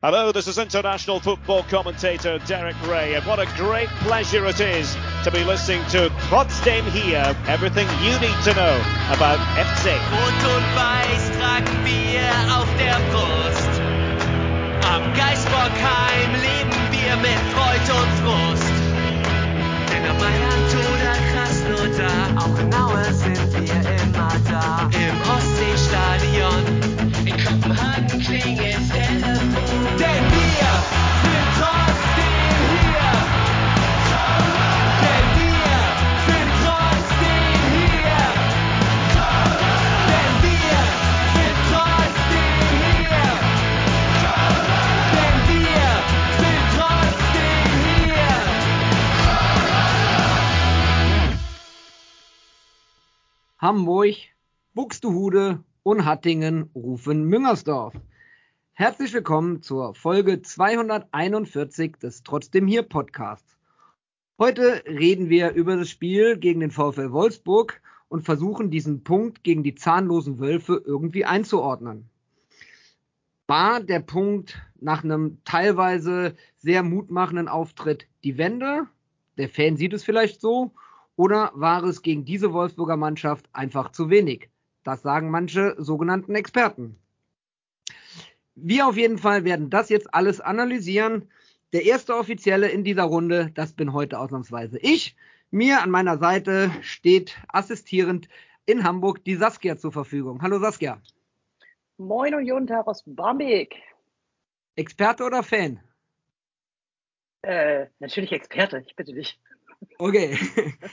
Hello, this is international football commentator Derek Ray, and what a great pleasure it is to be listening to Trotzdem hier, everything you need to know about FC. Rot und Weiß tragen wir auf der Brust. Am leben wir mit Freud und Frust. Denn Mailand oder Krasnodar, auch sind wir immer da. Hamburg, Buxtehude und Hattingen rufen Müngersdorf. Herzlich willkommen zur Folge 241 des Trotzdem hier Podcasts. Heute reden wir über das Spiel gegen den VfL Wolfsburg und versuchen diesen Punkt gegen die zahnlosen Wölfe irgendwie einzuordnen. War der Punkt nach einem teilweise sehr mutmachenden Auftritt die Wende? Der Fan sieht es vielleicht so. Oder war es gegen diese Wolfsburger Mannschaft einfach zu wenig? Das sagen manche sogenannten Experten. Wir auf jeden Fall werden das jetzt alles analysieren. Der erste Offizielle in dieser Runde, das bin heute ausnahmsweise ich. Mir an meiner Seite steht assistierend in Hamburg die Saskia zur Verfügung. Hallo Saskia. Moin und Tag aus Bamberg. Experte oder Fan? Äh, natürlich Experte, ich bitte dich. Okay.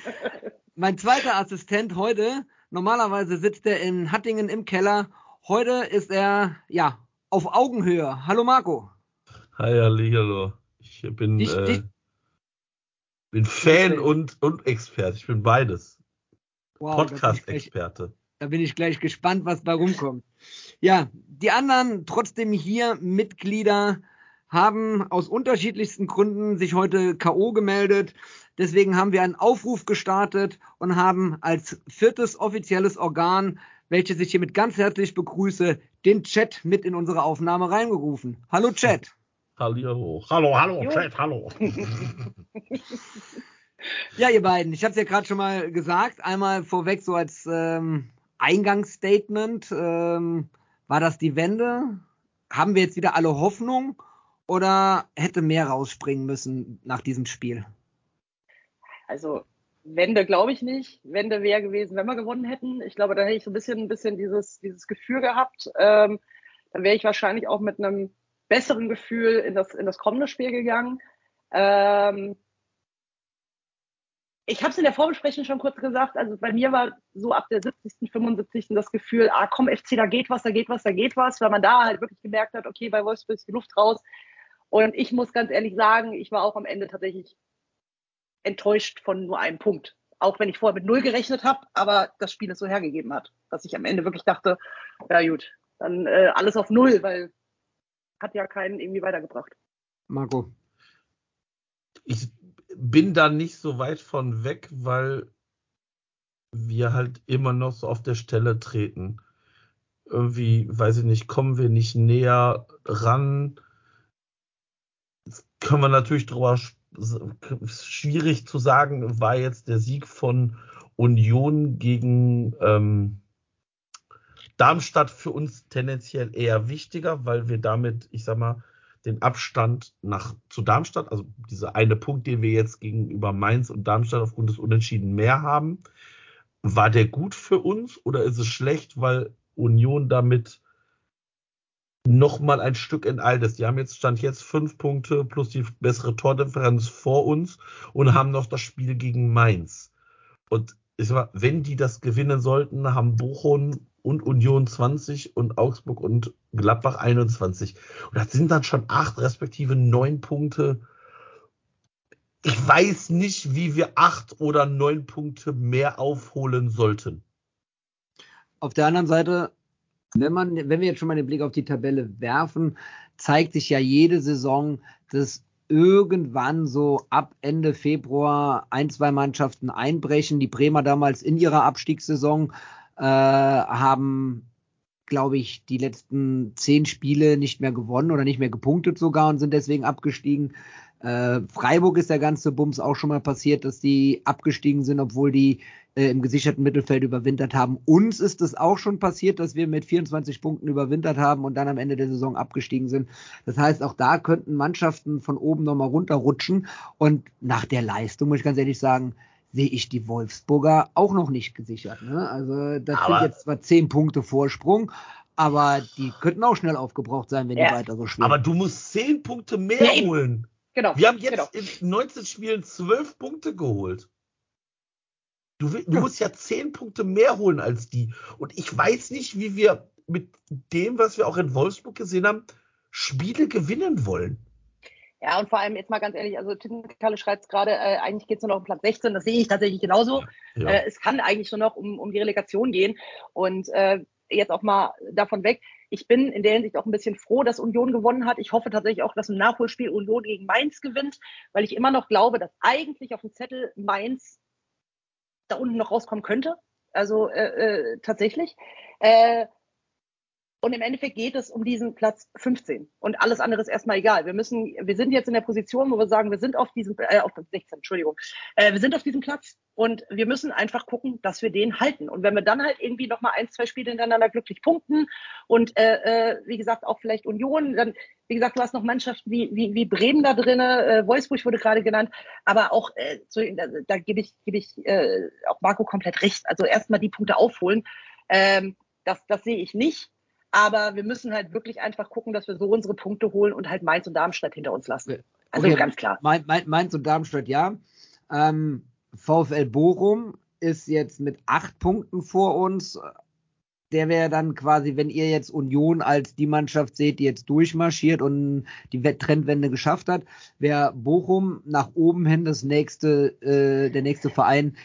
mein zweiter Assistent heute, normalerweise sitzt er in Hattingen im Keller. Heute ist er, ja, auf Augenhöhe. Hallo Marco. Hi, hallo. Ich bin, Dich- äh, dich- bin Fan und, und Experte. Ich bin beides. Wow, Podcast-Experte. Da bin ich gleich gespannt, was bei rumkommt. Ja, die anderen trotzdem hier Mitglieder haben aus unterschiedlichsten Gründen sich heute K.O. gemeldet. Deswegen haben wir einen Aufruf gestartet und haben als viertes offizielles Organ, welches ich hiermit ganz herzlich begrüße, den Chat mit in unsere Aufnahme reingerufen. Hallo Chat. Hallo. Hallo, hallo, Jo. Chat, hallo. Ja, ihr beiden, ich habe es ja gerade schon mal gesagt, einmal vorweg so als ähm, Eingangsstatement, ähm, war das die Wende? Haben wir jetzt wieder alle Hoffnung oder hätte mehr rausspringen müssen nach diesem Spiel? Also, Wende glaube ich nicht. Wende wäre gewesen, wenn wir gewonnen hätten. Ich glaube, da hätte ich so ein bisschen, ein bisschen dieses, dieses Gefühl gehabt. Ähm, dann wäre ich wahrscheinlich auch mit einem besseren Gefühl in das, in das kommende Spiel gegangen. Ähm, ich habe es in der Vorbesprechung schon kurz gesagt. Also bei mir war so ab der 70., 75. das Gefühl, ah komm FC, da geht was, da geht was, da geht was, weil man da halt wirklich gemerkt hat, okay, bei Wolfsburg ist die Luft raus. Und ich muss ganz ehrlich sagen, ich war auch am Ende tatsächlich enttäuscht von nur einem Punkt. Auch wenn ich vorher mit null gerechnet habe, aber das Spiel es so hergegeben hat. Dass ich am Ende wirklich dachte, ja gut, dann äh, alles auf null, weil hat ja keinen irgendwie weitergebracht. Marco. Ich bin da nicht so weit von weg, weil wir halt immer noch so auf der Stelle treten. Irgendwie, weiß ich nicht, kommen wir nicht näher ran. Jetzt können wir natürlich drüber sch- schwierig zu sagen, war jetzt der Sieg von Union gegen ähm, Darmstadt für uns tendenziell eher wichtiger, weil wir damit, ich sag mal, den Abstand nach zu Darmstadt, also dieser eine Punkt, den wir jetzt gegenüber Mainz und Darmstadt aufgrund des Unentschieden mehr haben, war der gut für uns oder ist es schlecht, weil Union damit noch mal ein Stück enteilt? Die haben jetzt stand jetzt fünf Punkte plus die bessere Tordifferenz vor uns und haben noch das Spiel gegen Mainz. Und ich sag mal, wenn die das gewinnen sollten, haben Bochum und Union 20 und Augsburg und Gladbach 21. Und das sind dann schon acht respektive neun Punkte. Ich weiß nicht, wie wir acht oder neun Punkte mehr aufholen sollten. Auf der anderen Seite, wenn man, wenn wir jetzt schon mal den Blick auf die Tabelle werfen, zeigt sich ja jede Saison, dass irgendwann so ab Ende Februar ein, zwei Mannschaften einbrechen. Die Bremer damals in ihrer Abstiegssaison äh, haben glaube ich, die letzten zehn Spiele nicht mehr gewonnen oder nicht mehr gepunktet sogar und sind deswegen abgestiegen. Äh, Freiburg ist der ganze Bums auch schon mal passiert, dass die abgestiegen sind, obwohl die äh, im gesicherten Mittelfeld überwintert haben. Uns ist es auch schon passiert, dass wir mit 24 Punkten überwintert haben und dann am Ende der Saison abgestiegen sind. Das heißt, auch da könnten Mannschaften von oben nochmal runterrutschen. Und nach der Leistung, muss ich ganz ehrlich sagen, sehe ich die Wolfsburger auch noch nicht gesichert. Ne? Also das aber sind jetzt zwar zehn Punkte Vorsprung, aber die könnten auch schnell aufgebraucht sein, wenn ja. die weiter so spielen. Aber du musst zehn Punkte mehr ja, holen. Genau. Wir haben jetzt genau. in 19 Spielen zwölf Punkte geholt. Du, du musst ja zehn Punkte mehr holen als die. Und ich weiß nicht, wie wir mit dem, was wir auch in Wolfsburg gesehen haben, Spiele gewinnen wollen. Ja, und vor allem jetzt mal ganz ehrlich, also Kalle schreibt es gerade, äh, eigentlich geht es nur noch um Platz 16, das sehe ich tatsächlich genauso. Ja. Äh, es kann eigentlich nur noch um, um die Relegation gehen. Und äh, jetzt auch mal davon weg. Ich bin in der Hinsicht auch ein bisschen froh, dass Union gewonnen hat. Ich hoffe tatsächlich auch, dass im Nachholspiel Union gegen Mainz gewinnt, weil ich immer noch glaube, dass eigentlich auf dem Zettel Mainz da unten noch rauskommen könnte. Also äh, äh, tatsächlich. Äh, und im Endeffekt geht es um diesen Platz 15. Und alles andere ist erstmal egal. Wir müssen, wir sind jetzt in der Position, wo wir sagen, wir sind auf diesem, äh, auf 16, Entschuldigung, äh, wir sind auf diesem Platz und wir müssen einfach gucken, dass wir den halten. Und wenn wir dann halt irgendwie nochmal ein, zwei Spiele hintereinander glücklich punkten und äh, äh, wie gesagt auch vielleicht Union, dann, wie gesagt, du hast noch Mannschaften wie, wie, wie Bremen da drin, äh, Wolfsburg wurde gerade genannt, aber auch, äh, so, da, da gebe ich, gebe ich äh, auch Marco komplett recht. Also erstmal die Punkte aufholen. Ähm, das, das sehe ich nicht. Aber wir müssen halt wirklich einfach gucken, dass wir so unsere Punkte holen und halt Mainz und Darmstadt hinter uns lassen. Also okay, ganz klar. Mainz und Darmstadt, ja. Ähm, VfL Bochum ist jetzt mit acht Punkten vor uns. Der wäre dann quasi, wenn ihr jetzt Union als die Mannschaft seht, die jetzt durchmarschiert und die Trendwende geschafft hat, wäre Bochum nach oben hin das nächste, äh, der nächste Verein,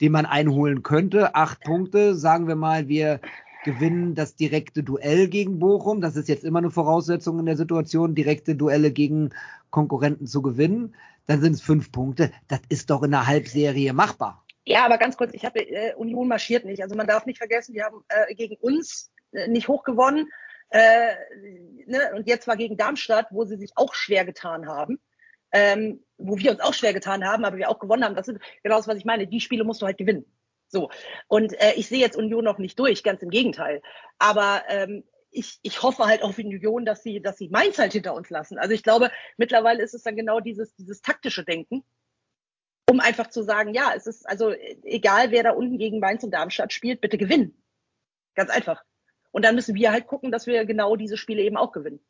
den man einholen könnte. Acht Punkte, sagen wir mal, wir gewinnen das direkte Duell gegen Bochum. Das ist jetzt immer eine Voraussetzung in der Situation, direkte Duelle gegen Konkurrenten zu gewinnen. Dann sind es fünf Punkte. Das ist doch in der Halbserie machbar. Ja, aber ganz kurz, ich habe äh, Union marschiert nicht. Also man darf nicht vergessen, die haben äh, gegen uns äh, nicht hoch gewonnen. Äh, ne? Und jetzt war gegen Darmstadt, wo sie sich auch schwer getan haben. Ähm, wo wir uns auch schwer getan haben, aber wir auch gewonnen haben. Das ist genau das, was ich meine. Die Spiele musst du halt gewinnen. So. Und äh, ich sehe jetzt Union noch nicht durch, ganz im Gegenteil. Aber ähm, ich, ich hoffe halt auf Union, dass sie, dass sie Mainz halt hinter uns lassen. Also ich glaube, mittlerweile ist es dann genau dieses, dieses taktische Denken, um einfach zu sagen, ja, es ist also egal, wer da unten gegen Mainz und Darmstadt spielt, bitte gewinnen. Ganz einfach. Und dann müssen wir halt gucken, dass wir genau diese Spiele eben auch gewinnen.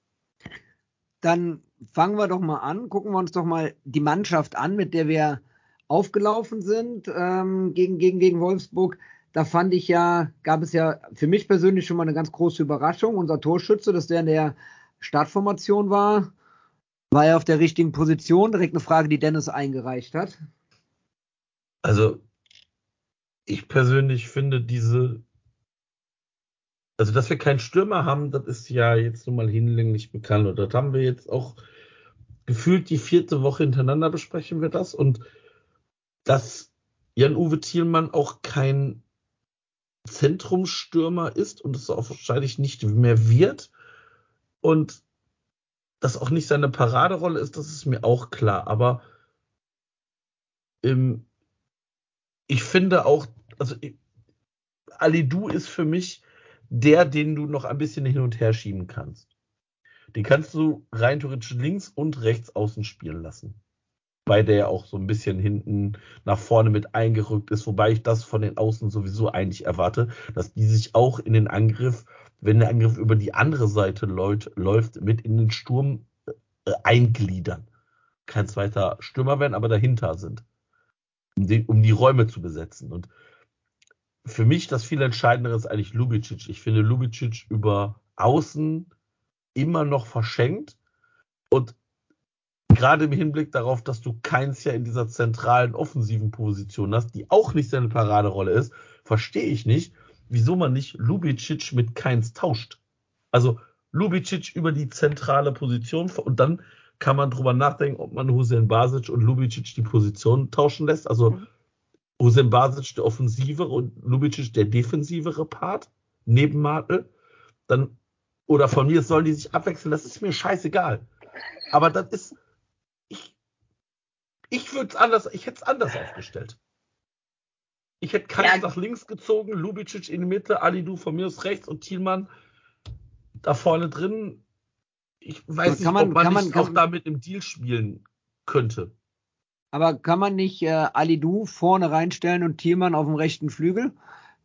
Dann fangen wir doch mal an, gucken wir uns doch mal die Mannschaft an, mit der wir aufgelaufen sind ähm, gegen, gegen, gegen Wolfsburg, da fand ich ja, gab es ja für mich persönlich schon mal eine ganz große Überraschung. Unser Torschütze, dass der in der Startformation war, war er auf der richtigen Position. Direkt eine Frage, die Dennis eingereicht hat. Also, ich persönlich finde diese, also dass wir keinen Stürmer haben, das ist ja jetzt nun mal hinlänglich bekannt. Und das haben wir jetzt auch gefühlt die vierte Woche hintereinander besprechen wir das. Und dass Jan-Uwe Thielmann auch kein Zentrumstürmer ist und es auch wahrscheinlich nicht mehr wird und das auch nicht seine Paraderolle ist, das ist mir auch klar. Aber ähm, ich finde auch, also Ali Du ist für mich der, den du noch ein bisschen hin und her schieben kannst. Den kannst du rein theoretisch links und rechts außen spielen lassen wobei der auch so ein bisschen hinten nach vorne mit eingerückt ist, wobei ich das von den Außen sowieso eigentlich erwarte, dass die sich auch in den Angriff, wenn der Angriff über die andere Seite läuft, läuft mit in den Sturm äh, eingliedern. Kein zweiter Stürmer werden, aber dahinter sind, um, den, um die Räume zu besetzen. Und für mich das viel Entscheidendere ist eigentlich Lubicic. Ich finde Lubicic über Außen immer noch verschenkt und gerade im Hinblick darauf, dass du keins ja in dieser zentralen offensiven Position hast, die auch nicht seine Paraderolle ist, verstehe ich nicht, wieso man nicht Lubicic mit keins tauscht. Also Lubicic über die zentrale Position und dann kann man drüber nachdenken, ob man Hussein Basic und Lubicic die Position tauschen lässt. Also mhm. Hussein Basic der offensivere und Lubicic der defensivere Part neben Martel. dann, oder von mir sollen die sich abwechseln, das ist mir scheißegal. Aber das ist, ich würde es anders, ich hätte es anders aufgestellt. Ich hätte keinen ja. nach links gezogen, Lubicic in die Mitte, Ali von mir aus rechts und Thielmann da vorne drin. Ich weiß nicht, man, ob man, nicht man, auch damit im Deal spielen könnte. Aber kann man nicht äh, Alidu vorne reinstellen und Thielmann auf dem rechten Flügel?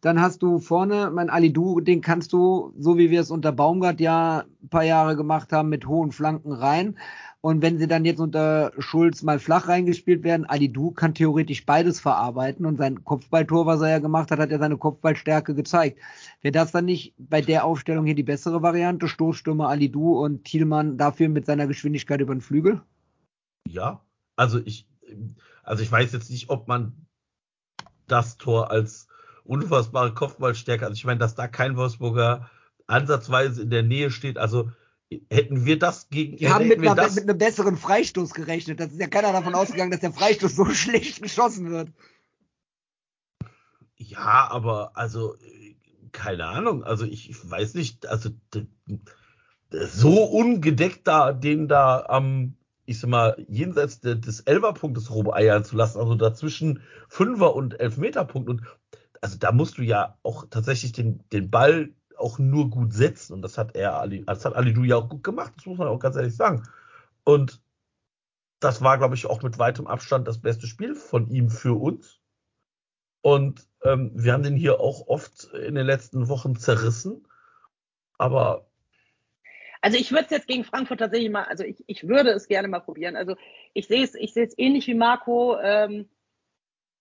Dann hast du vorne, mein Alidu, den kannst du, so wie wir es unter Baumgart ja ein paar Jahre gemacht haben, mit hohen Flanken rein. Und wenn sie dann jetzt unter Schulz mal flach reingespielt werden, Alidu kann theoretisch beides verarbeiten und sein Kopfballtor, was er ja gemacht hat, hat ja seine Kopfballstärke gezeigt. Wäre das dann nicht bei der Aufstellung hier die bessere Variante? Stoßstürmer Alidu und Thielmann dafür mit seiner Geschwindigkeit über den Flügel? Ja, also ich, also ich weiß jetzt nicht, ob man das Tor als unfassbare Kopfballstärke. Also ich meine, dass da kein Wolfsburger ansatzweise in der Nähe steht. Also hätten wir das gegen. Wir haben mit, wir einer, mit einem besseren Freistoß gerechnet. Das ist ja keiner davon ausgegangen, dass der Freistoß so schlecht geschossen wird. Ja, aber also keine Ahnung. Also ich, ich weiß nicht. Also so ungedeckt da den da am ich sag mal, jenseits des Elferpunktes rumeiern zu lassen, also dazwischen Fünfer- und Elfmeterpunkt. Und also da musst du ja auch tatsächlich den, den Ball auch nur gut setzen. Und das hat er, das hat Ali Du ja auch gut gemacht, das muss man auch ganz ehrlich sagen. Und das war, glaube ich, auch mit weitem Abstand das beste Spiel von ihm für uns. Und ähm, wir haben den hier auch oft in den letzten Wochen zerrissen. Aber also ich würde es jetzt gegen Frankfurt tatsächlich mal, also ich, ich würde es gerne mal probieren. Also ich sehe es, ich sehe es ähnlich wie Marco. Ähm,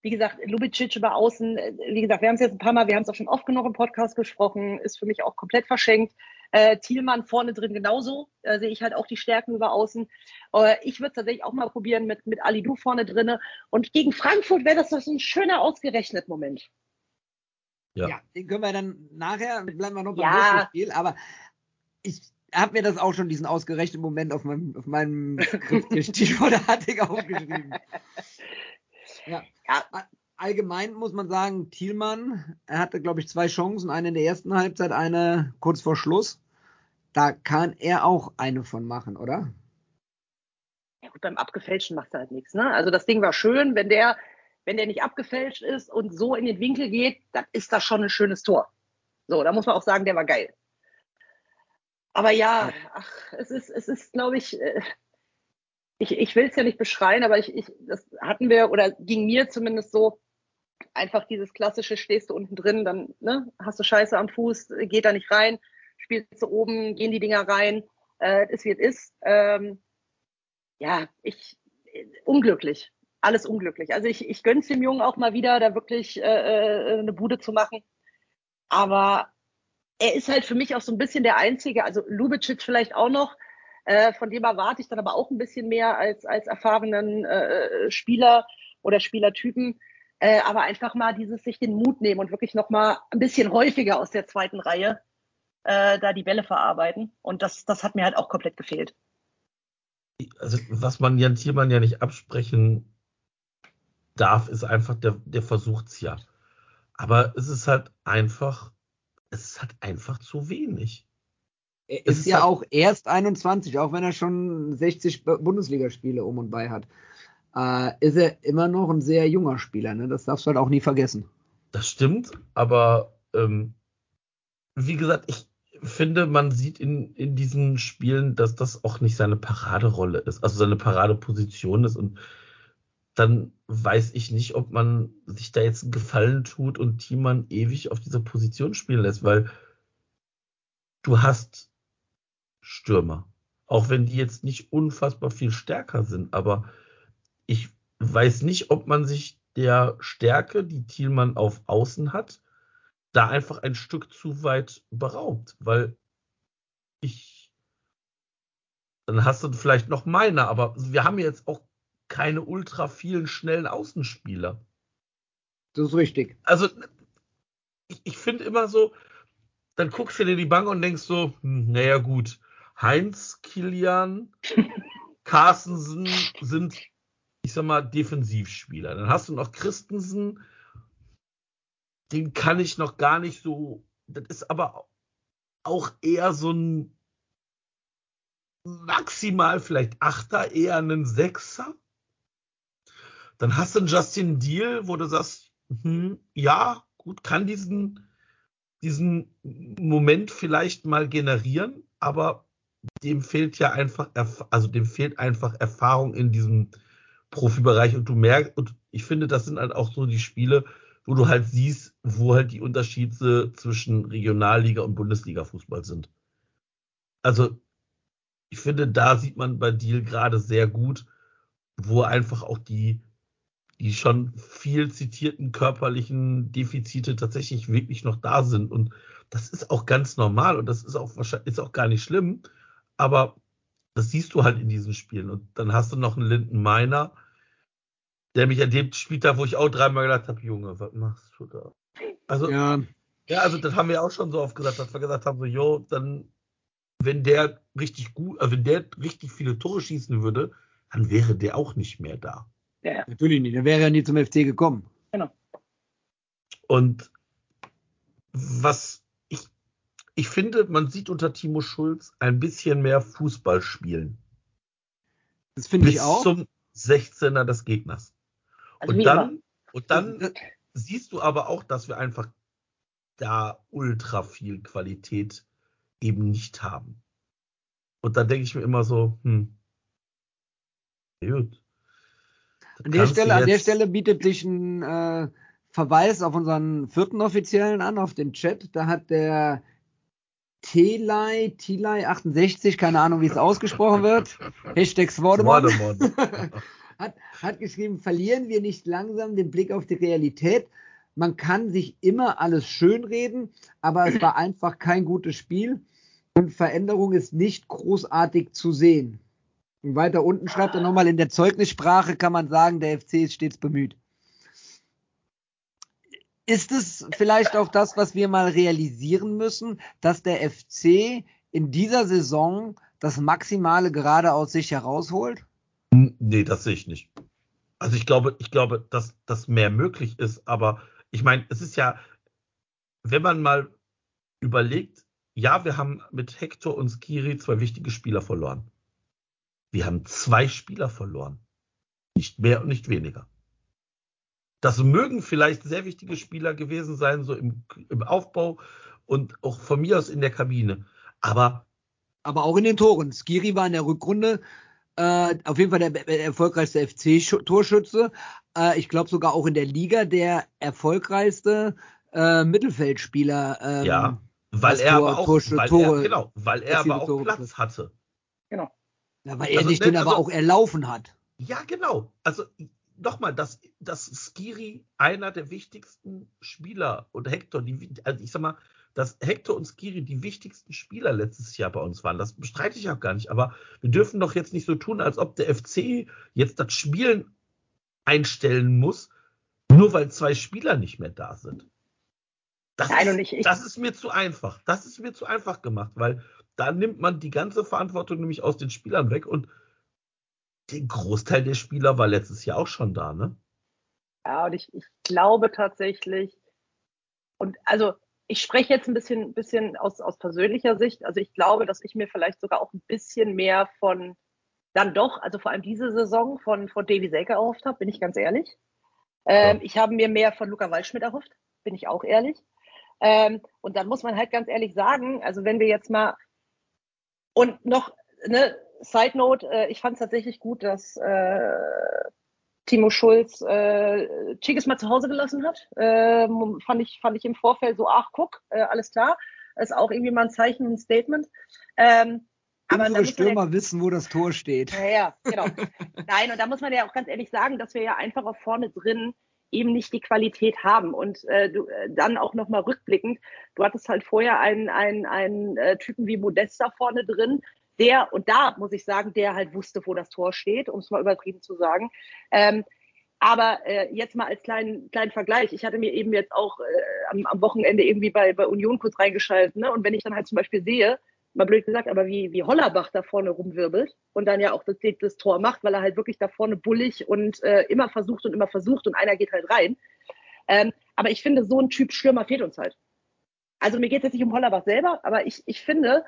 wie gesagt, Lubicic über außen, äh, wie gesagt, wir haben es jetzt ein paar Mal, wir haben es auch schon oft genug im Podcast gesprochen, ist für mich auch komplett verschenkt. Äh, Thielmann vorne drin genauso, äh, sehe ich halt auch die Stärken über außen. Äh, ich würde tatsächlich auch mal probieren mit, mit Ali Du vorne drinne. Und gegen Frankfurt wäre das doch so ein schöner ausgerechnet Moment. Ja. ja. den können wir dann nachher, bleiben wir noch beim ja. Spiel, aber ich habe mir das auch schon, diesen ausgerechneten Moment auf meinem, auf meinem vor der Hattig aufgeschrieben. Ja. ja. Allgemein muss man sagen, Thielmann, er hatte, glaube ich, zwei Chancen, eine in der ersten Halbzeit, eine kurz vor Schluss. Da kann er auch eine von machen, oder? Ja gut, beim Abgefälschten macht er halt nichts. Ne? Also das Ding war schön, wenn der, wenn der nicht abgefälscht ist und so in den Winkel geht, dann ist das schon ein schönes Tor. So, da muss man auch sagen, der war geil. Aber ja, ach, es ist, es ist, glaube ich, äh, ich, ich will es ja nicht beschreien, aber ich, ich, das hatten wir oder ging mir zumindest so, einfach dieses klassische, stehst du unten drin, dann ne, hast du Scheiße am Fuß, geht da nicht rein, spielst du oben, gehen die Dinger rein, äh, ist wie es ist. Ähm, ja, ich unglücklich, alles unglücklich. Also ich, ich gönn's dem Jungen auch mal wieder, da wirklich äh, äh eine Bude zu machen. Aber er ist halt für mich auch so ein bisschen der Einzige, also Lubicic vielleicht auch noch, äh, von dem erwarte ich dann aber auch ein bisschen mehr als, als erfahrenen äh, Spieler oder Spielertypen. Äh, aber einfach mal dieses sich den Mut nehmen und wirklich noch mal ein bisschen häufiger aus der zweiten Reihe äh, da die Bälle verarbeiten. Und das, das hat mir halt auch komplett gefehlt. Also was man Jan Thiermann ja nicht absprechen darf, ist einfach, der, der versucht's ja. Aber es ist halt einfach es ist halt einfach zu wenig. Er ist, ist ja halt auch erst 21, auch wenn er schon 60 Bundesligaspiele um und bei hat. Äh, ist er immer noch ein sehr junger Spieler, ne? Das darfst du halt auch nie vergessen. Das stimmt, aber ähm, wie gesagt, ich finde, man sieht in, in diesen Spielen, dass das auch nicht seine Paraderolle ist, also seine Paradeposition ist und dann weiß ich nicht, ob man sich da jetzt einen Gefallen tut und Thiemann ewig auf dieser Position spielen lässt, weil du hast Stürmer. Auch wenn die jetzt nicht unfassbar viel stärker sind, aber ich weiß nicht, ob man sich der Stärke, die Thielmann auf Außen hat, da einfach ein Stück zu weit beraubt, weil ich dann hast du vielleicht noch meine, aber wir haben jetzt auch keine ultra vielen schnellen Außenspieler. Das ist richtig. Also, ich, ich finde immer so, dann guckst du dir die Bank und denkst so, hm, naja, gut, Heinz, Kilian, Carstensen sind, ich sag mal, Defensivspieler. Dann hast du noch Christensen, den kann ich noch gar nicht so, das ist aber auch eher so ein maximal vielleicht Achter, eher einen Sechser. Dann hast du einen Justin Deal, wo du sagst, hm, ja, gut, kann diesen, diesen Moment vielleicht mal generieren, aber dem fehlt ja einfach, also dem fehlt einfach Erfahrung in diesem Profibereich und du merkst, und ich finde, das sind halt auch so die Spiele, wo du halt siehst, wo halt die Unterschiede zwischen Regionalliga und Bundesliga Fußball sind. Also, ich finde, da sieht man bei Deal gerade sehr gut, wo einfach auch die, die schon viel zitierten körperlichen Defizite tatsächlich wirklich noch da sind. Und das ist auch ganz normal und das ist auch wahrscheinlich, ist auch gar nicht schlimm. Aber das siehst du halt in diesen Spielen. Und dann hast du noch einen Linden Miner, der mich an dem Spieltag, wo ich auch dreimal gedacht habe, Junge, was machst du da? Also, ja. ja, also das haben wir auch schon so oft gesagt, dass wir gesagt haben, so, jo, dann, wenn der richtig gut, also wenn der richtig viele Tore schießen würde, dann wäre der auch nicht mehr da. Ja, natürlich nicht. Der wäre ja nie zum FC gekommen. Genau. Und was ich, finde, man sieht unter Timo Schulz ein bisschen mehr Fußball spielen. Das finde ich auch. Bis zum 16er des Gegners. Also und, dann, und dann siehst du aber auch, dass wir einfach da ultra viel Qualität eben nicht haben. Und da denke ich mir immer so, hm, gut. An der, Stelle, an der Stelle bietet sich ein äh, Verweis auf unseren vierten Offiziellen an, auf den Chat. Da hat der Telei, Telei 68, keine Ahnung, wie es ausgesprochen wird. Hashtag Swordemon. hat, hat geschrieben, verlieren wir nicht langsam den Blick auf die Realität. Man kann sich immer alles schönreden, aber es war einfach kein gutes Spiel und Veränderung ist nicht großartig zu sehen. Und weiter unten schreibt er nochmal, in der Zeugnissprache kann man sagen, der FC ist stets bemüht. Ist es vielleicht auch das, was wir mal realisieren müssen, dass der FC in dieser Saison das Maximale gerade aus sich herausholt? Nee, das sehe ich nicht. Also ich glaube, ich glaube, dass das mehr möglich ist, aber ich meine, es ist ja, wenn man mal überlegt, ja, wir haben mit Hector und Skiri zwei wichtige Spieler verloren. Wir haben zwei Spieler verloren. Nicht mehr und nicht weniger. Das mögen vielleicht sehr wichtige Spieler gewesen sein, so im, im Aufbau und auch von mir aus in der Kabine. Aber. Aber auch in den Toren. Skiri war in der Rückrunde äh, auf jeden Fall der, der erfolgreichste FC-Torschütze. Äh, ich glaube sogar auch in der Liga der erfolgreichste äh, Mittelfeldspieler. Ähm, ja, weil er Tor, aber auch, Torsch weil Tore, er, genau, weil er aber auch Tore Platz hatte. Genau. Ja, weil er also, sich den also, aber auch erlaufen hat. Ja, genau. Also nochmal, dass, dass Skiri einer der wichtigsten Spieler und Hector, die, also ich sag mal, dass Hector und Skiri die wichtigsten Spieler letztes Jahr bei uns waren. Das bestreite ich auch gar nicht. Aber wir dürfen doch jetzt nicht so tun, als ob der FC jetzt das Spielen einstellen muss, nur weil zwei Spieler nicht mehr da sind. Das, Nein, ist, ich, das ist mir zu einfach. Das ist mir zu einfach gemacht, weil da nimmt man die ganze Verantwortung nämlich aus den Spielern weg und der Großteil der Spieler war letztes Jahr auch schon da, ne? Ja, und ich, ich glaube tatsächlich, und also ich spreche jetzt ein bisschen, bisschen aus, aus persönlicher Sicht. Also ich glaube, dass ich mir vielleicht sogar auch ein bisschen mehr von dann doch, also vor allem diese Saison von, von Davy Selke erhofft habe, bin ich ganz ehrlich. Ähm, ja. Ich habe mir mehr von Luca Waldschmidt erhofft, bin ich auch ehrlich. Ähm, und dann muss man halt ganz ehrlich sagen, also wenn wir jetzt mal und noch, ne, Side Note, äh, ich fand es tatsächlich gut, dass äh, Timo Schulz äh, Chiges mal zu Hause gelassen hat. Äh, fand, ich, fand ich im Vorfeld so, ach guck, äh, alles klar. Ist auch irgendwie mal ein Zeichen, ein Statement. Ähm, aber Unsere Stürmer ja, wissen, wo das Tor steht. Ja, ja genau. Nein, und da muss man ja auch ganz ehrlich sagen, dass wir ja einfach auch vorne drin eben nicht die Qualität haben. Und äh, du, äh, dann auch nochmal rückblickend, du hattest halt vorher einen, einen, einen äh, Typen wie Modesta vorne drin, der, und da muss ich sagen, der halt wusste, wo das Tor steht, um es mal übertrieben zu sagen. Ähm, aber äh, jetzt mal als kleinen, kleinen Vergleich. Ich hatte mir eben jetzt auch äh, am, am Wochenende irgendwie bei, bei Union kurz reingeschaltet. Ne? Und wenn ich dann halt zum Beispiel sehe, mal blöd gesagt, aber wie, wie Hollerbach da vorne rumwirbelt und dann ja auch das, das Tor macht, weil er halt wirklich da vorne bullig und äh, immer versucht und immer versucht und einer geht halt rein. Ähm, aber ich finde, so ein Typ Stürmer fehlt uns halt. also mir geht es jetzt nicht um Hollerbach selber, aber ich, ich finde,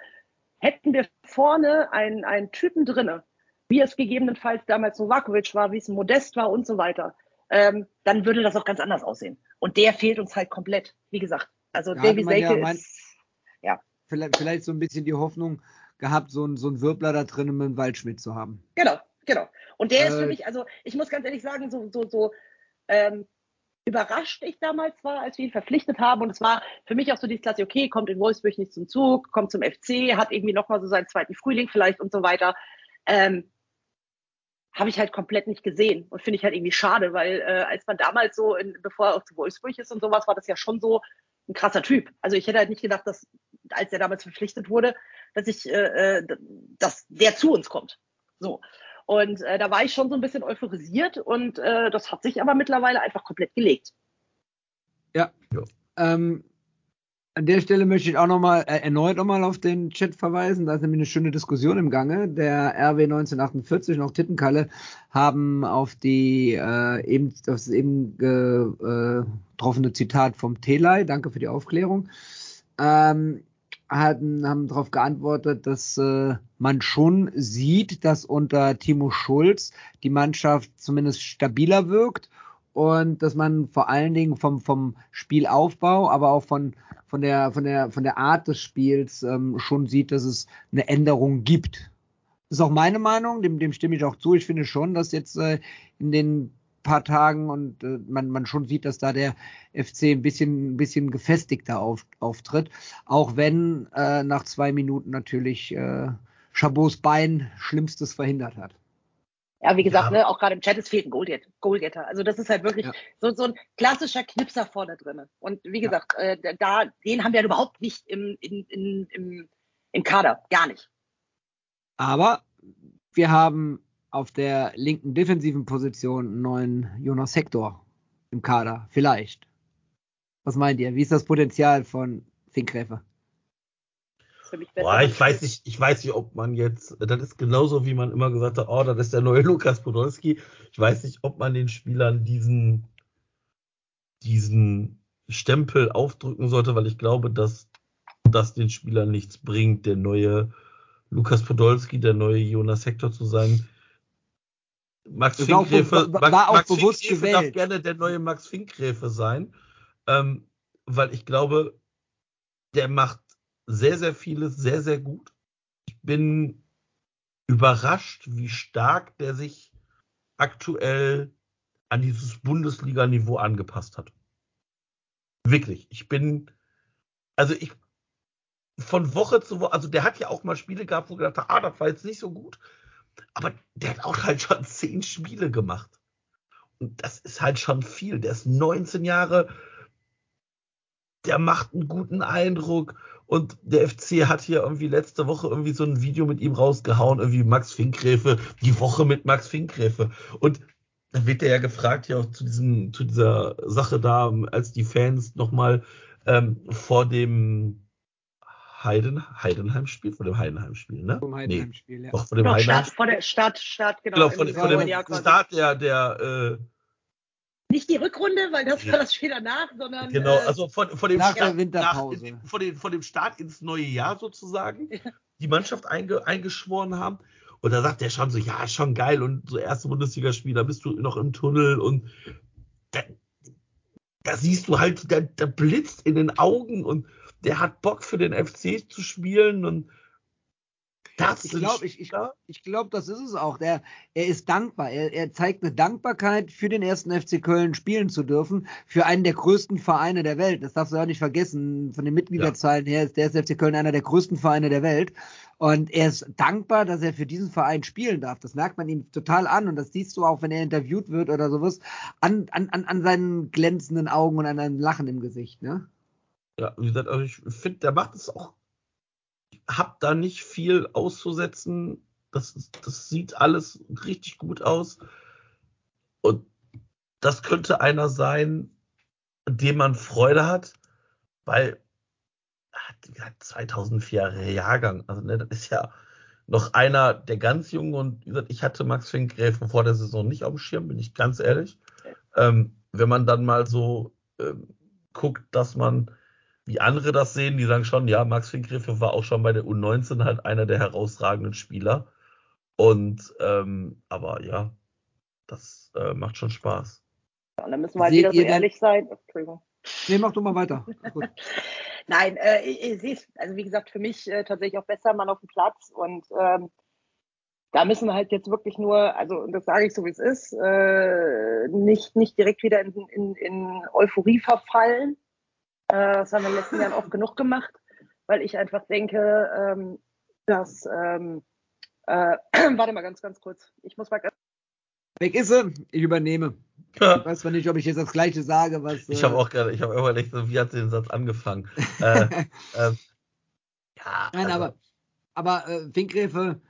hätten wir vorne einen, einen Typen drinne, wie es gegebenenfalls damals Novakovic war, wie es Modest war und so weiter, ähm, dann würde das auch ganz anders aussehen. Und der fehlt uns halt komplett, wie gesagt. Also Da Davy ja Selke mein- ist, ja, Vielleicht, vielleicht so ein bisschen die Hoffnung gehabt, so ein, so ein Wirbler da drinnen mit dem Waldschmidt zu haben. genau, genau. Und der ist Äh, für mich, also ich muss ganz ehrlich sagen, so, so, so ähm, überrascht ich damals war, als wir ihn verpflichtet haben. Und es war für mich auch so die Klasse, okay, kommt in Wolfsburg nicht zum Zug, kommt zum FC, hat irgendwie nochmal so seinen zweiten Frühling vielleicht und so weiter. Ähm, habe ich halt komplett nicht gesehen und finde ich halt irgendwie schade, weil äh, als man damals so, in, bevor er auch zu Wolfsburg ist und sowas, war das ja schon so ein krasser Typ. Also ich hätte halt nicht gedacht, dass als er damals verpflichtet wurde, dass ich, äh, äh, dass der zu uns kommt. So. Und äh, da war ich schon so ein bisschen euphorisiert und äh, das hat sich aber mittlerweile einfach komplett gelegt. Ähm, an der Stelle möchte ich auch noch mal, äh, erneut nochmal auf den Chat verweisen. Da ist nämlich eine schöne Diskussion im Gange. Der RW 1948 und auch Tittenkalle haben auf die äh, eben auf das eben äh, getroffene Zitat vom Telei, danke für die Aufklärung, ähm, hatten, haben darauf geantwortet, dass äh, man schon sieht, dass unter Timo Schulz die Mannschaft zumindest stabiler wirkt und dass man vor allen Dingen vom, vom Spielaufbau, aber auch von, von, der, von, der, von der Art des Spiels ähm, schon sieht, dass es eine Änderung gibt. Das ist auch meine Meinung, dem, dem stimme ich auch zu. Ich finde schon, dass jetzt äh, in den paar Tagen und äh, man, man schon sieht, dass da der FC ein bisschen, ein bisschen gefestigter auf, auftritt. Auch wenn äh, nach zwei Minuten natürlich äh, Chabots Bein Schlimmstes verhindert hat. Ja, wie gesagt, Ja. ne, auch gerade im Chat, es fehlt ein Goalgetter. Goalgetter. Also das ist halt wirklich Ja. so, so ein klassischer Knipser vorne drin. Und wie Ja. gesagt, äh, da, den haben wir überhaupt nicht im, in, in, im, im Kader. Gar nicht. Aber wir haben auf der linken defensiven Position einen neuen Jonas Hector im Kader. Vielleicht. Was meint ihr? Wie ist das Potenzial von besser. Boah, ich weiß nicht, ich weiß nicht, ob man jetzt, das ist genauso, wie man immer gesagt hat, oh, das ist der neue Lukas Podolski. Ich weiß nicht, ob man den Spielern diesen, diesen Stempel aufdrücken sollte, weil ich glaube, dass das den Spielern nichts bringt, der neue Lukas Podolski, der neue Jonas Hector zu sein. Max war Finkgräfe, war Max, auch Max bewusst Finkgräfe darf gewählt. gerne der neue Max Finkgräfe sein, ähm, weil ich glaube, der macht sehr, sehr vieles sehr, sehr gut. Ich bin überrascht, wie stark der sich aktuell an dieses Bundesliga-Niveau angepasst hat. Wirklich. Ich bin, also ich, von Woche zu Woche, also der hat ja auch mal Spiele gehabt, wo ich gedacht habe, ah, das war jetzt nicht so gut. Aber der hat auch halt schon zehn Spiele gemacht. Und das ist halt schon viel. Der ist 19 Jahre, der macht einen guten Eindruck. Und der FC hat hier irgendwie letzte Woche irgendwie so ein Video mit ihm rausgehauen, irgendwie Max Finkgräfe, die Woche mit Max Finkgräfe. Und dann wird er ja gefragt, ja auch zu diesem, zu dieser Sache da, als die Fans nochmal ähm, vor dem Heiden, Heidenheim-Spiel, vor dem Heidenheim-Spiel, ne? Vom Heidenheim-Spiel, ja. Doch, vor dem Genau, Heidenheim. Start, vor der Start, Start, genau. Genau, vor, dem- vor neuen dem Jahr. Start der, der äh, Nicht die Rückrunde, weil das war das Spiel danach, sondern Genau, äh, also von, von dem Nach Start, der Winterpause. Nach, von, dem, von dem Start ins neue Jahr sozusagen, die Mannschaft einge, eingeschworen haben. Und da sagt der schon so, ja, schon geil und so erste Bundesligaspiel, da bist du noch im Tunnel und da, da siehst du halt, da, da blitzt in den Augen und der hat Bock für den FC zu spielen und das Ich glaube, ich, ich, ich glaub, das ist es auch. Der, er ist dankbar. Er, er zeigt eine Dankbarkeit, für den ersten FC Köln spielen zu dürfen, für einen der größten Vereine der Welt. Das darfst du auch nicht vergessen. Von den Mitgliederzahlen her ist der FC Köln einer der größten Vereine der Welt. Und er ist dankbar, dass er für diesen Verein spielen darf. Das merkt man ihm total an. Und das siehst du auch, wenn er interviewt wird oder sowas, an, an, an, seinen glänzenden Augen und an seinem Lachen im Gesicht. Ne? Ja, wie gesagt, also ich finde, der macht es auch hab da nicht viel auszusetzen. Das, das sieht alles richtig gut aus. Und das könnte einer sein, an dem man Freude hat, weil er hat 2004 Jahrgang, also ne, das ist ja noch einer der ganz jungen und wie gesagt, ich hatte Max Finkgräfen vor der Saison nicht auf dem Schirm, bin ich ganz ehrlich. Ähm, wenn man dann mal so ähm, guckt, dass man wie andere das sehen, die sagen schon, ja, Max Finkgräfe war auch schon bei der U19 halt einer der herausragenden Spieler. Und ähm, aber ja, das äh, macht schon Spaß. Ja, und dann müssen wir halt Seht wieder so ehrlich sein. Entschuldigung. Nee, mach du mal weiter. Nein, äh, ich, ich sehe es, also wie gesagt, für mich äh, tatsächlich auch besser Mann auf dem Platz und ähm, da müssen wir halt jetzt wirklich nur, also und das sage ich so wie es ist, äh, nicht, nicht direkt wieder in, in, in Euphorie verfallen. Äh, das haben wir in den letzten Jahren oft genug gemacht, weil ich einfach denke, ähm, dass, ähm, äh, warte mal ganz, ganz kurz, ich muss mal ganz, Weg ist sie, ich übernehme. Ich weiß zwar nicht, ob ich jetzt das Gleiche sage, was. Ich äh, habe auch gerade, ich habe überlegt, so, wie hat sie den Satz angefangen? äh, ähm, ja, Nein, also, aber, aber äh, Finkgräfe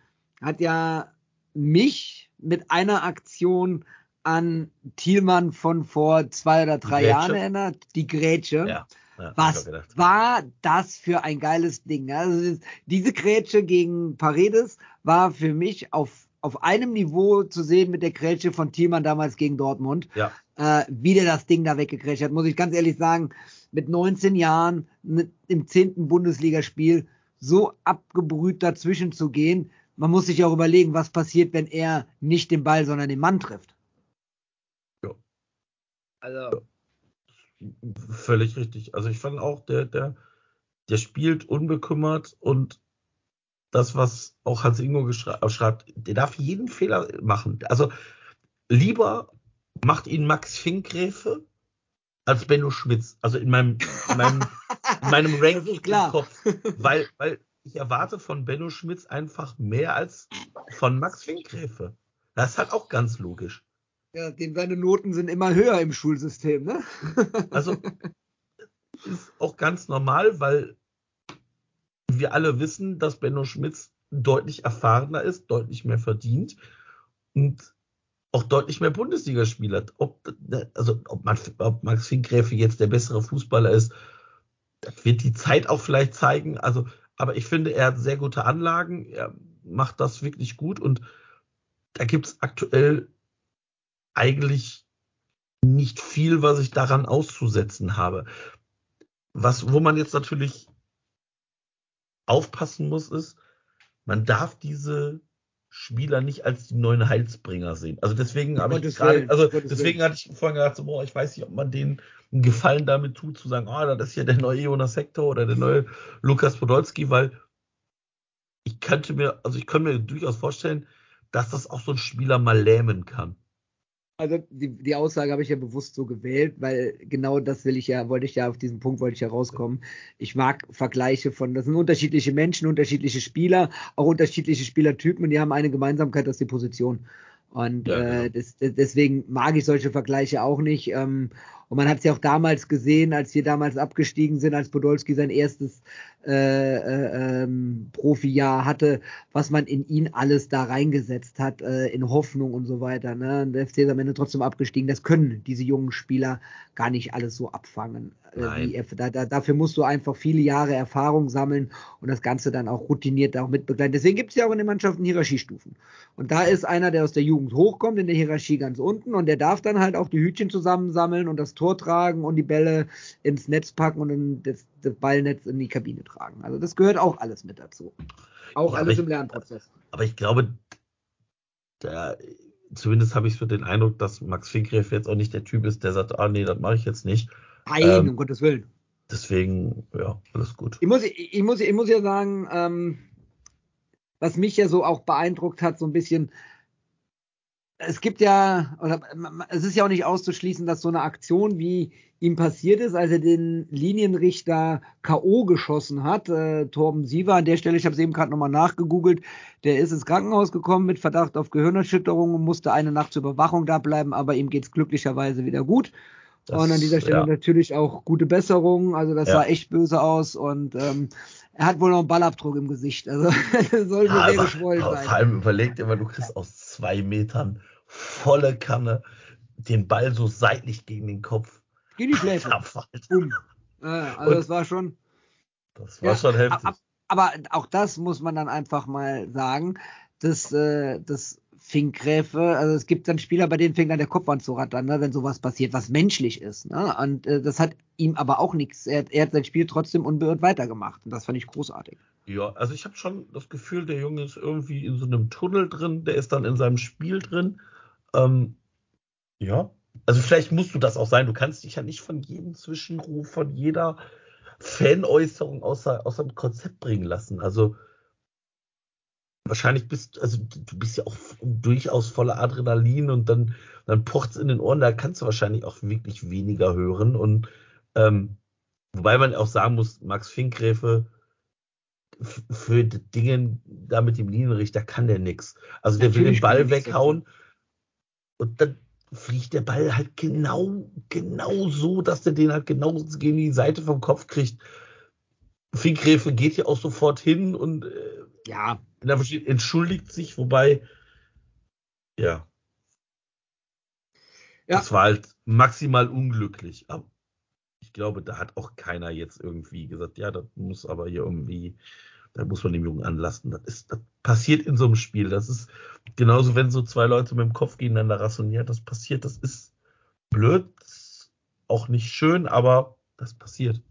hat ja mich mit einer Aktion an Thielmann von vor zwei oder drei? Jahren erinnert, die Grätsche. ja, ja, Was war das für ein geiles Ding? Also diese Grätsche gegen Paredes war für mich auf, auf einem Niveau zu sehen mit der Grätsche von Thielmann damals gegen Dortmund. Ja, Äh, wie der das Ding da weggegrätscht hat, muss ich ganz ehrlich sagen, mit 19 Jahren im 10. Bundesligaspiel so abgebrüht dazwischen zu gehen. Man muss sich auch überlegen, was passiert, wenn er nicht den Ball, sondern den Mann trifft. Ja. Also, völlig richtig. Also ich fand auch, der, der, der spielt unbekümmert und das, was auch Hans Ingo geschra- schreibt, der darf jeden Fehler machen. Also lieber macht ihn Max Finkgräfe als Benno Schmitz. Also in meinem, in meinem, in meinem Ranking im Kopf. Weil, weil ich erwarte von Benno Schmitz einfach mehr als von Max Finkgräfe. Das ist halt auch ganz logisch. Ja, dem seine Noten sind immer höher im Schulsystem, ne? Also ist auch ganz normal, weil wir alle wissen, dass Benno Schmitz deutlich erfahrener ist, deutlich mehr verdient und auch deutlich mehr Bundesligaspieler hat. Ob, also ob, man, ob Max Finkgräfe jetzt der bessere Fußballer ist, das wird die Zeit auch vielleicht zeigen. Also, aber ich finde, er hat sehr gute Anlagen, er macht das wirklich gut und da gibt es aktuell eigentlich nicht viel, was ich daran auszusetzen habe. Was, wo man jetzt natürlich aufpassen muss, ist, man darf diese Spieler nicht als die neuen Heilsbringer sehen. Also deswegen habe ich gerade, also deswegen hatte ich vorhin gedacht, so, boah, ich weiß nicht, ob man denen einen Gefallen damit tut, zu sagen, ah, das ist ja der neue Jonas Hector oder der neue Lukas Podolski, weil ich könnte mir, also ich könnte mir durchaus vorstellen, dass das auch so ein Spieler mal lähmen kann. Also die, die Aussage habe ich ja bewusst so gewählt, weil genau das will ich ja, wollte ich ja auf diesen Punkt wollte ich ja rauskommen. Ich mag Vergleiche von, das sind unterschiedliche Menschen, unterschiedliche Spieler, auch unterschiedliche Spielertypen und die haben eine Gemeinsamkeit, das ist die Position. Und Ja, äh, genau. das, das, deswegen mag ich solche Vergleiche auch nicht. Ähm, und man hat es ja auch damals gesehen, als wir damals abgestiegen sind, als Podolski sein erstes äh, äh, ähm, Profijahr hatte, was man in ihn alles da reingesetzt hat, äh, in Hoffnung und so weiter. Ne? Und der FC ist am Ende trotzdem abgestiegen. Das können diese jungen Spieler gar nicht alles so abfangen. Äh, er, da, da, dafür musst du einfach viele Jahre Erfahrung sammeln und das Ganze dann auch routiniert auch mitbegleiten. Deswegen gibt es ja auch in den Mannschaften Hierarchiestufen. Und da ist einer, der aus der Jugend hochkommt, in der Hierarchie ganz unten und der darf dann halt auch die Hütchen zusammensammeln und das Tor tragen und die Bälle ins Netz packen und in das, das Ballnetz in die Kabine tragen. Also das gehört auch alles mit dazu. Auch Ja, alles ich- im Lernprozess. Aber ich glaube, der, zumindest habe ich so den Eindruck, dass Max Finkgräf jetzt auch nicht der Typ ist, der sagt, ah nee, das mache ich jetzt nicht. Nein, ähm, um Gottes Willen. Deswegen, ja, alles gut. Ich muss, ich, ich muss, ich muss ja sagen, ähm, was mich ja so auch beeindruckt hat, so ein bisschen, es gibt ja, oder es ist ja auch nicht auszuschließen, dass so eine Aktion wie ihm passiert ist, als er den Linienrichter K.O. geschossen hat, äh, Torben Siever, an der Stelle, ich habe es eben gerade nochmal nachgegoogelt, der ist ins Krankenhaus gekommen mit Verdacht auf Gehirnerschütterung und musste eine Nacht zur Überwachung da bleiben, aber ihm geht's glücklicherweise wieder gut. Das, und an dieser Stelle ja, natürlich auch gute Besserung. Also das Ja. sah echt böse aus und ähm, er hat wohl noch einen Ballabdruck im Gesicht. Also soll ja, sehr geschwollen sein. vor allem überleg dir mal, du kriegst aus zwei Metern volle Kanne den Ball so seitlich gegen den Kopf. Geh die Schläfe. Um. Ja, also Und- das war schon. Das war schon heftig. ab- Aber auch das muss man dann einfach mal sagen, dass, äh, dass Finkgräfe, also es gibt dann Spieler, bei denen fängt dann der Kopf an zu rattern, ne, wenn sowas passiert, was menschlich ist. Ne? Und äh, das hat ihm aber auch nichts. Er, er, hat sein Spiel trotzdem unbeirrt weitergemacht. Und das fand ich großartig. Ja, also ich habe schon das Gefühl, der Junge ist irgendwie in so einem Tunnel drin, der ist dann in seinem Spiel drin. Ähm, ja, also vielleicht musst du das auch sein. Du kannst dich ja nicht von jedem Zwischenruf, von jeder Fanäußerung außer, außer dem Konzept bringen lassen. Also wahrscheinlich bist also du bist ja auch durchaus voller Adrenalin und dann, dann pocht's in den Ohren, da kannst du wahrscheinlich auch wirklich weniger hören. Und ähm, wobei man auch sagen muss, Max Finkgräfe für Dinge da mit dem Linienrichter kann der nix. Also der Natürlich will den Ball weghauen und dann fliegt der Ball halt genau, genau so, dass der den halt genau gegen die Seite vom Kopf kriegt. Finkgräfe geht ja auch sofort hin und äh, ja, entschuldigt sich, wobei, ja. ja. Das war halt maximal unglücklich. Aber ich glaube, da hat auch keiner jetzt irgendwie gesagt, ja, das muss aber hier irgendwie, da muss man dem Jungen anlasten. Das, ist, das passiert in so einem Spiel. Das ist genauso, wenn so zwei Leute mit dem Kopf gegeneinander rassonieren. Das passiert, das ist blöd, auch nicht schön, aber das passiert.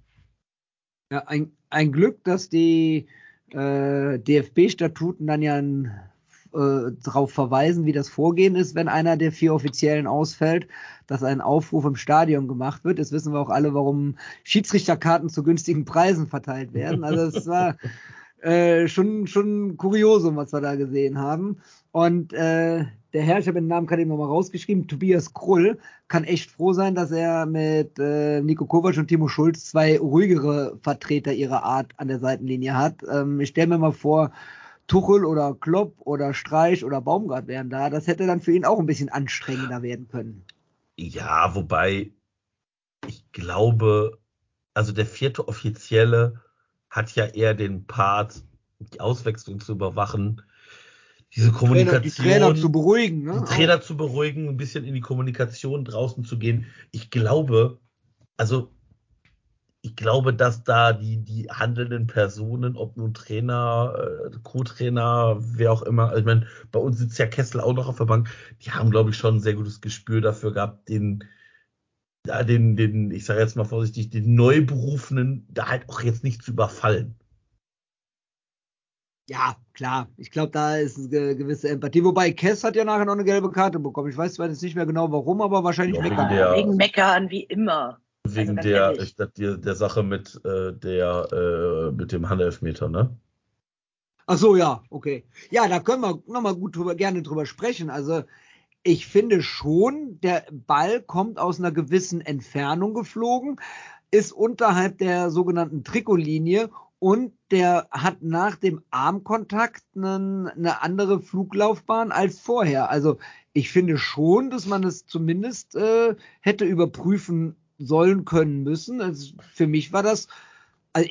Ja, ein, ein Glück, dass die äh, DFB-Statuten dann ja äh, darauf verweisen, wie das Vorgehen ist, wenn einer der vier Offiziellen ausfällt, dass ein Aufruf im Stadion gemacht wird. Jetzt wissen wir auch alle, warum Schiedsrichterkarten zu günstigen Preisen verteilt werden. Also es war äh, schon, schon kuriosum, was wir da gesehen haben. Und äh, der Herr, ich habe den Namen gerade eben nochmal rausgeschrieben, Tobias Krull, kann echt froh sein, dass er mit äh, Nico Kovac und Timo Schulz zwei ruhigere Vertreter ihrer Art an der Seitenlinie hat. Ähm, ich stelle mir mal vor, Tuchel oder Klopp oder Streich oder Baumgart wären da. Das hätte dann für ihn auch ein bisschen anstrengender werden können. Ja, wobei ich glaube, also der vierte Offizielle hat ja eher den Part, die Auswechslung zu überwachen diese Kommunikation. Die Trainer zu beruhigen, ne? Die Trainer zu beruhigen, ein bisschen in die Kommunikation draußen zu gehen. Ich glaube, also ich glaube, dass da die, die handelnden Personen, ob nun Trainer, äh, Co-Trainer, wer auch immer, also ich meine, bei uns sitzt ja Kessel auch noch auf der Bank, die haben, glaube ich, schon ein sehr gutes Gespür dafür gehabt, den, den, den, ich sage jetzt mal vorsichtig, den Neuberufenen da halt auch jetzt nicht zu überfallen. Ja, klar. Ich glaube, da ist eine gewisse Empathie. Wobei Kess hat ja nachher noch eine gelbe Karte bekommen. Ich weiß zwar jetzt nicht mehr genau warum, aber wahrscheinlich ja, meckern. Der, wegen Meckern, wie immer. Wegen also der, ich, der, der Sache mit, äh, der, äh, mit dem Handelfmeter, ne? Ach so, ja, okay. Ja, da können wir nochmal gut drüber, gerne drüber sprechen. Also, ich finde schon, der Ball kommt aus einer gewissen Entfernung geflogen, ist unterhalb der sogenannten Trikotlinie und der hat nach dem Armkontakt einen, eine andere Fluglaufbahn als vorher. Also ich finde schon, dass man es zumindest äh, hätte überprüfen sollen können müssen. Also für mich war das, also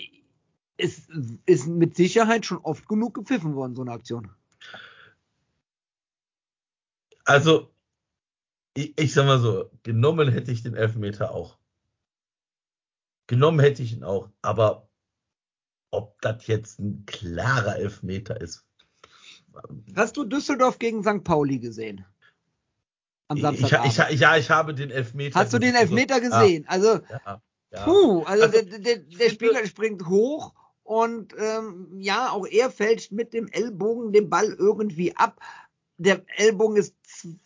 es ist mit Sicherheit schon oft genug gepfiffen worden, so eine Aktion. Also, ich, ich sag mal so, genommen hätte ich den Elfmeter auch. Genommen hätte ich ihn auch, aber ob das jetzt ein klarer Elfmeter ist. Hast du Düsseldorf gegen St. Pauli gesehen? Am Samstag. Ich, ich, ja, ich habe den Elfmeter. Hast du den Elfmeter gesehen? Also, ja, ja. puh, also, also der, der, der Spieler springt hoch und ähm, ja, auch er fälscht mit dem Ellbogen den Ball irgendwie ab. Der Ellbogen ist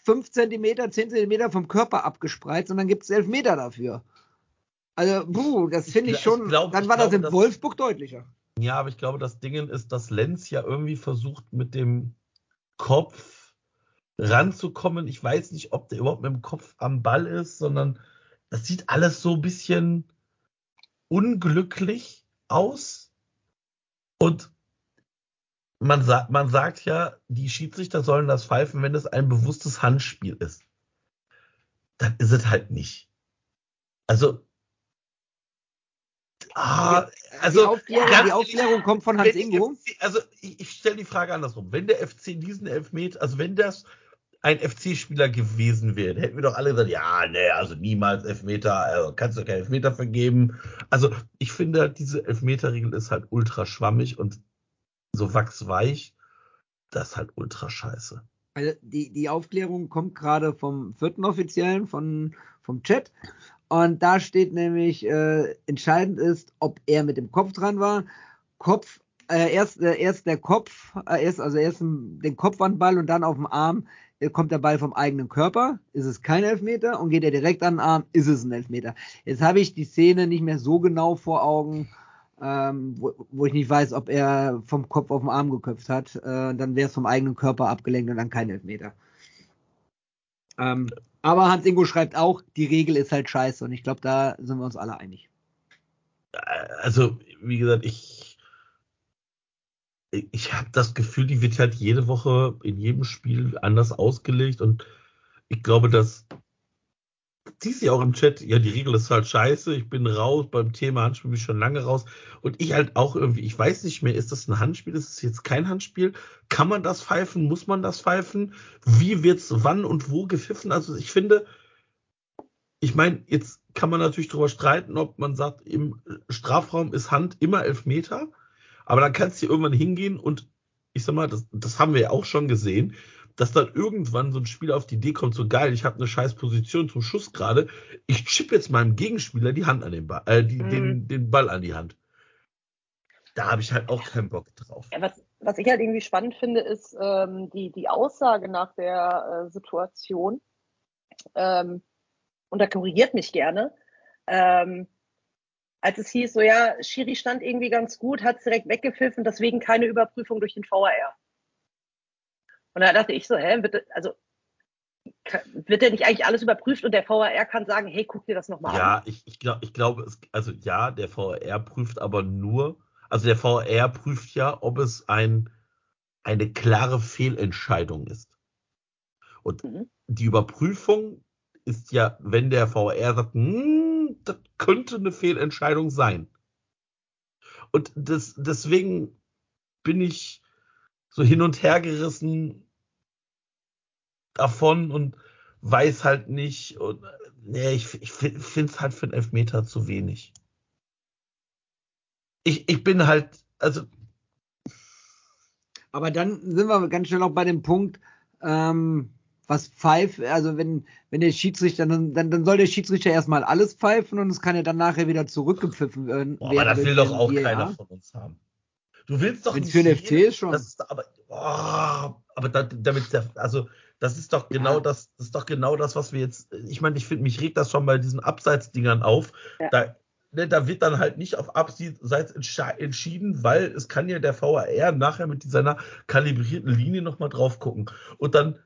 5 cm, 10 cm vom Körper abgespreizt und dann gibt es Elfmeter dafür. Also, puh, das finde ich schon. Ich glaub, dann war das in Wolfsburg deutlicher. Ja, aber ich glaube, das Ding ist, dass Lenz ja irgendwie versucht, mit dem Kopf ranzukommen. Ich weiß nicht, ob der überhaupt mit dem Kopf am Ball ist, sondern das sieht alles so ein bisschen unglücklich aus. Und man sagt, man sagt ja, die Schiedsrichter sollen das pfeifen, wenn es ein bewusstes Handspiel ist. Dann ist es halt nicht. Also Ah, also die Aufklärung, die Aufklärung kommt von Hans Ingo. FC, also ich, ich stelle die Frage andersrum. Wenn der FC diesen Elfmeter, also wenn das ein FC-Spieler gewesen wäre, hätten wir doch alle gesagt, ja, nee, also niemals Elfmeter, also kannst du keinen Elfmeter vergeben. Also ich finde, diese Elfmeter-Regel ist halt ultra schwammig und so wachsweich, das ist halt ultra scheiße. Also die, die Aufklärung kommt gerade vom vierten Offiziellen, von, vom Chat. Und da steht nämlich, äh, entscheidend ist, ob er mit dem Kopf dran war. Kopf, äh, erst, äh, erst der Kopf, äh, erst, also erst den Kopf an den Ball und dann auf dem Arm äh, kommt der Ball vom eigenen Körper, ist es kein Elfmeter und geht er direkt an den Arm, ist es ein Elfmeter. Jetzt habe ich die Szene nicht mehr so genau vor Augen, ähm, wo, wo, ich nicht weiß, ob er vom Kopf auf den Arm geköpft hat. Äh, dann wäre es vom eigenen Körper abgelenkt und dann kein Elfmeter. Ähm, aber Hans Ingo schreibt auch, die Regel ist halt scheiße und ich glaube, da sind wir uns alle einig. Also, wie gesagt, ich, ich habe das Gefühl, die wird halt jede Woche in jedem Spiel anders ausgelegt und ich glaube, dass siehst ja auch im Chat, ja, die Regel ist halt scheiße, ich bin raus, beim Thema Handspiel bin ich schon lange raus. Und ich halt auch irgendwie, ich weiß nicht mehr, ist das ein Handspiel, ist es jetzt kein Handspiel? Kann man das pfeifen? Muss man das pfeifen? Wie wird's wann und wo gepfiffen? Also ich finde, ich meine, jetzt kann man natürlich darüber streiten, ob man sagt, im Strafraum ist Hand immer elf Meter, aber dann kannst du irgendwann hingehen und ich sag mal, das, das haben wir ja auch schon gesehen dass dann irgendwann so ein Spieler auf die Idee kommt, so geil, ich habe eine scheiß Position zum Schuss gerade, ich chip jetzt meinem Gegenspieler die Hand an den Ball, äh, die, mhm. den, den Ball an die Hand. Da habe ich halt auch keinen Bock drauf. Ja, was, was ich halt irgendwie spannend finde, ist ähm, die, die Aussage nach der äh, Situation. Ähm, und da korrigiert mich gerne. Ähm, als es hieß, so ja, Schiri stand irgendwie ganz gut, hat es direkt weggepfiffen, deswegen keine Überprüfung durch den VAR. Und da dachte ich so, hä, wird, also wird denn nicht eigentlich alles überprüft und der VAR kann sagen, hey, guck dir das nochmal an? Ja, ich, ich, glaub, ich glaube, also ja, der VAR prüft aber nur, also der VAR prüft ja, ob es ein, eine klare Fehlentscheidung ist. Und mhm. die Überprüfung ist ja, wenn der VAR sagt, hm, das könnte eine Fehlentscheidung sein. Und das, deswegen bin ich so hin und her gerissen, davon und weiß halt nicht. Und, nee, ich, ich finde es halt für einen Elfmeter zu wenig. Ich, ich bin halt, also. Aber dann sind wir ganz schnell auch bei dem Punkt, ähm, was pfeift, also wenn, wenn der Schiedsrichter, dann, dann, dann soll der Schiedsrichter erstmal alles pfeifen und es kann ja dann nachher wieder zurückgepfiffen werden. Boah, aber das will doch auch keiner von uns haben. Du willst doch Wenn's nicht. Für den FC ist schon. Das ist, aber, oh, aber da, damit, also das ist doch genau ja. das, das ist doch genau das, was wir jetzt, ich meine, ich finde, mich regt das schon bei diesen Abseitsdingern auf. Ja. Da, ne, da wird dann halt nicht auf Abseits entschieden, weil es kann ja der VAR nachher mit seiner kalibrierten Linie nochmal drauf gucken. Und dann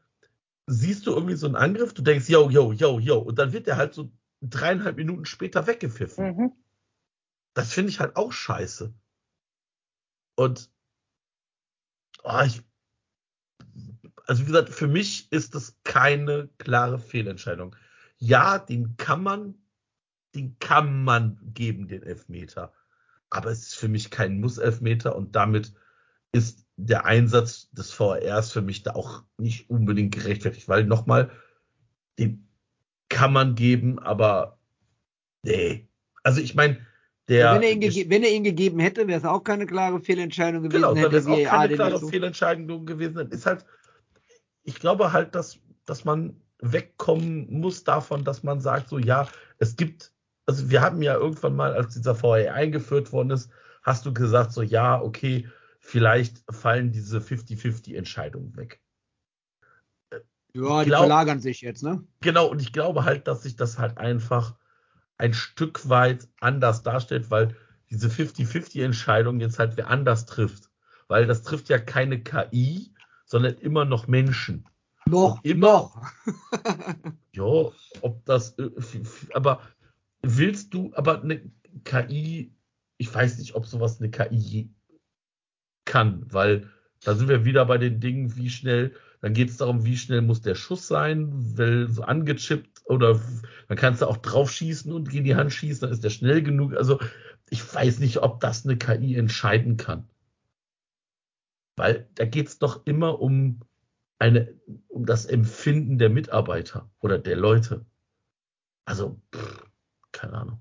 siehst du irgendwie so einen Angriff, du denkst, yo, yo, yo, yo, und dann wird der halt so dreieinhalb Minuten später weggepfiffen. Mhm. Das finde ich halt auch scheiße. Und oh, ich, also wie gesagt, für mich ist das keine klare Fehlentscheidung. Ja, den kann man, den kann man geben, den Elfmeter. Aber es ist für mich kein Muss-Elfmeter und damit ist der Einsatz des VRs für mich da auch nicht unbedingt gerechtfertigt, weil nochmal, den kann man geben, aber nee. Also ich meine, der. Wenn er, ihn wenn er ihn gegeben hätte, wäre es auch keine klare Fehlentscheidung gewesen. Genau, dann wäre es auch keine klare Fehlentscheidung gewesen. Ist halt, ich glaube halt, dass, dass man wegkommen muss davon, dass man sagt, so ja, es gibt, also wir haben ja irgendwann mal, als dieser VR eingeführt worden ist, hast du gesagt, so ja, okay, vielleicht fallen diese 50-50-Entscheidungen weg. Ja, die glaub, verlagern sich jetzt, ne? Genau, und ich glaube halt, dass sich das halt einfach ein Stück weit anders darstellt, weil diese 50-50-Entscheidung jetzt halt wer anders trifft. Weil das trifft ja keine KI, sondern immer noch Menschen. Noch, immer, noch. ja, ob das, äh, aber willst du, aber eine KI, ich weiß nicht, ob sowas eine KI kann, weil da sind wir wieder bei den Dingen, wie schnell, dann geht es darum, wie schnell muss der Schuss sein, weil so angechippt oder dann kannst du auch drauf schießen und gegen die Hand schießen, dann ist der schnell genug. Also ich weiß nicht, ob das eine KI entscheiden kann. Weil da geht es doch immer um eine, um das Empfinden der Mitarbeiter oder der Leute. Also, pff, keine Ahnung.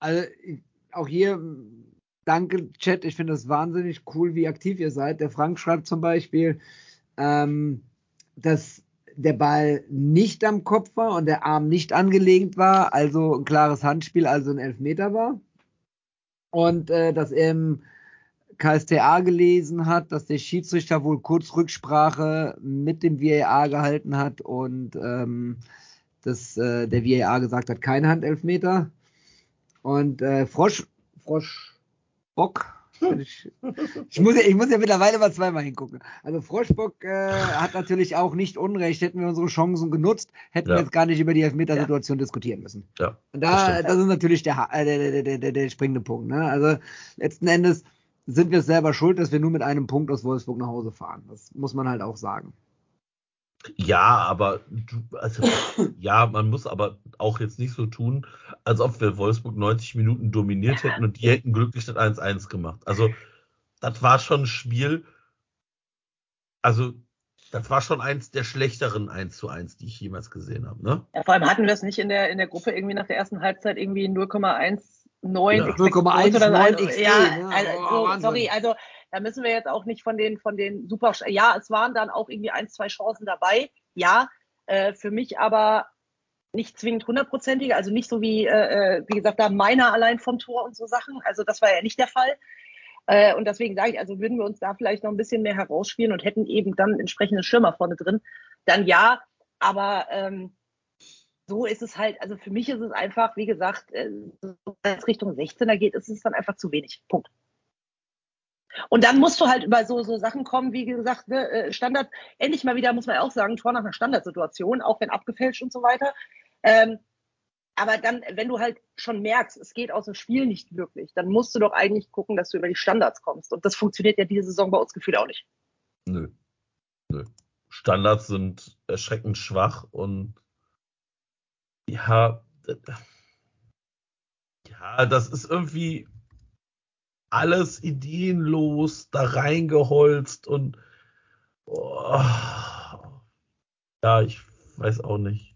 Also, auch hier, danke, Chat. Ich finde das wahnsinnig cool, wie aktiv ihr seid. Der Frank schreibt zum Beispiel, ähm, dass der Ball nicht am Kopf war und der Arm nicht angelegt war, also ein klares Handspiel, also ein Elfmeter war. Und äh, dass er im KSTA gelesen hat, dass der Schiedsrichter wohl kurz Rücksprache mit dem VAR gehalten hat und ähm, dass äh, der VAR gesagt hat, kein Handelfmeter. Und äh, Frosch, Frosch Bock, ich, ich, muss ja, ich muss ja mittlerweile mal zweimal hingucken. Also Froschbock äh, hat natürlich auch nicht Unrecht. Hätten wir unsere Chancen genutzt, hätten ja. wir jetzt gar nicht über die Elfmetersituation ja. diskutieren müssen. Ja, Und da, das, das ist natürlich der, äh, der, der, der, der springende Punkt. Ne? Also letzten Endes sind wir selber schuld, dass wir nur mit einem Punkt aus Wolfsburg nach Hause fahren. Das muss man halt auch sagen. Ja, aber also, ja, man muss aber auch jetzt nicht so tun, als ob wir Wolfsburg 90 Minuten dominiert hätten und die hätten glücklich das 1-1 gemacht. Also, das war schon ein Spiel. Also, das war schon eins der schlechteren 1 zu 1, die ich jemals gesehen habe. Ne? Ja, vor allem hatten wir es nicht in der, in der Gruppe irgendwie nach der ersten Halbzeit irgendwie 0,19 ja. 0,19 oder so. Also, ja, ne? also, oh, sorry, also da müssen wir jetzt auch nicht von den, von den super, ja, es waren dann auch irgendwie ein, zwei Chancen dabei. Ja, äh, für mich aber nicht zwingend hundertprozentige, also nicht so wie, äh, äh, wie gesagt, da meiner allein vom Tor und so Sachen. Also das war ja nicht der Fall. Äh, und deswegen sage ich, also würden wir uns da vielleicht noch ein bisschen mehr herausspielen und hätten eben dann entsprechende Schirmer vorne drin, dann ja. Aber ähm, so ist es halt, also für mich ist es einfach, wie gesagt, äh, wenn es Richtung 16er geht, ist es dann einfach zu wenig. Punkt. Und dann musst du halt über so, so Sachen kommen, wie gesagt, ne, äh, Standard, endlich mal wieder, muss man auch sagen, Tor nach einer Standardsituation, auch wenn abgefälscht und so weiter. Ähm, aber dann, wenn du halt schon merkst, es geht aus dem Spiel nicht wirklich, dann musst du doch eigentlich gucken, dass du über die Standards kommst. Und das funktioniert ja diese Saison bei uns gefühlt auch nicht. Nö. Nö. Standards sind erschreckend schwach und ja, ja, das ist irgendwie, alles ideenlos da reingeholzt und oh, ja, ich weiß auch nicht.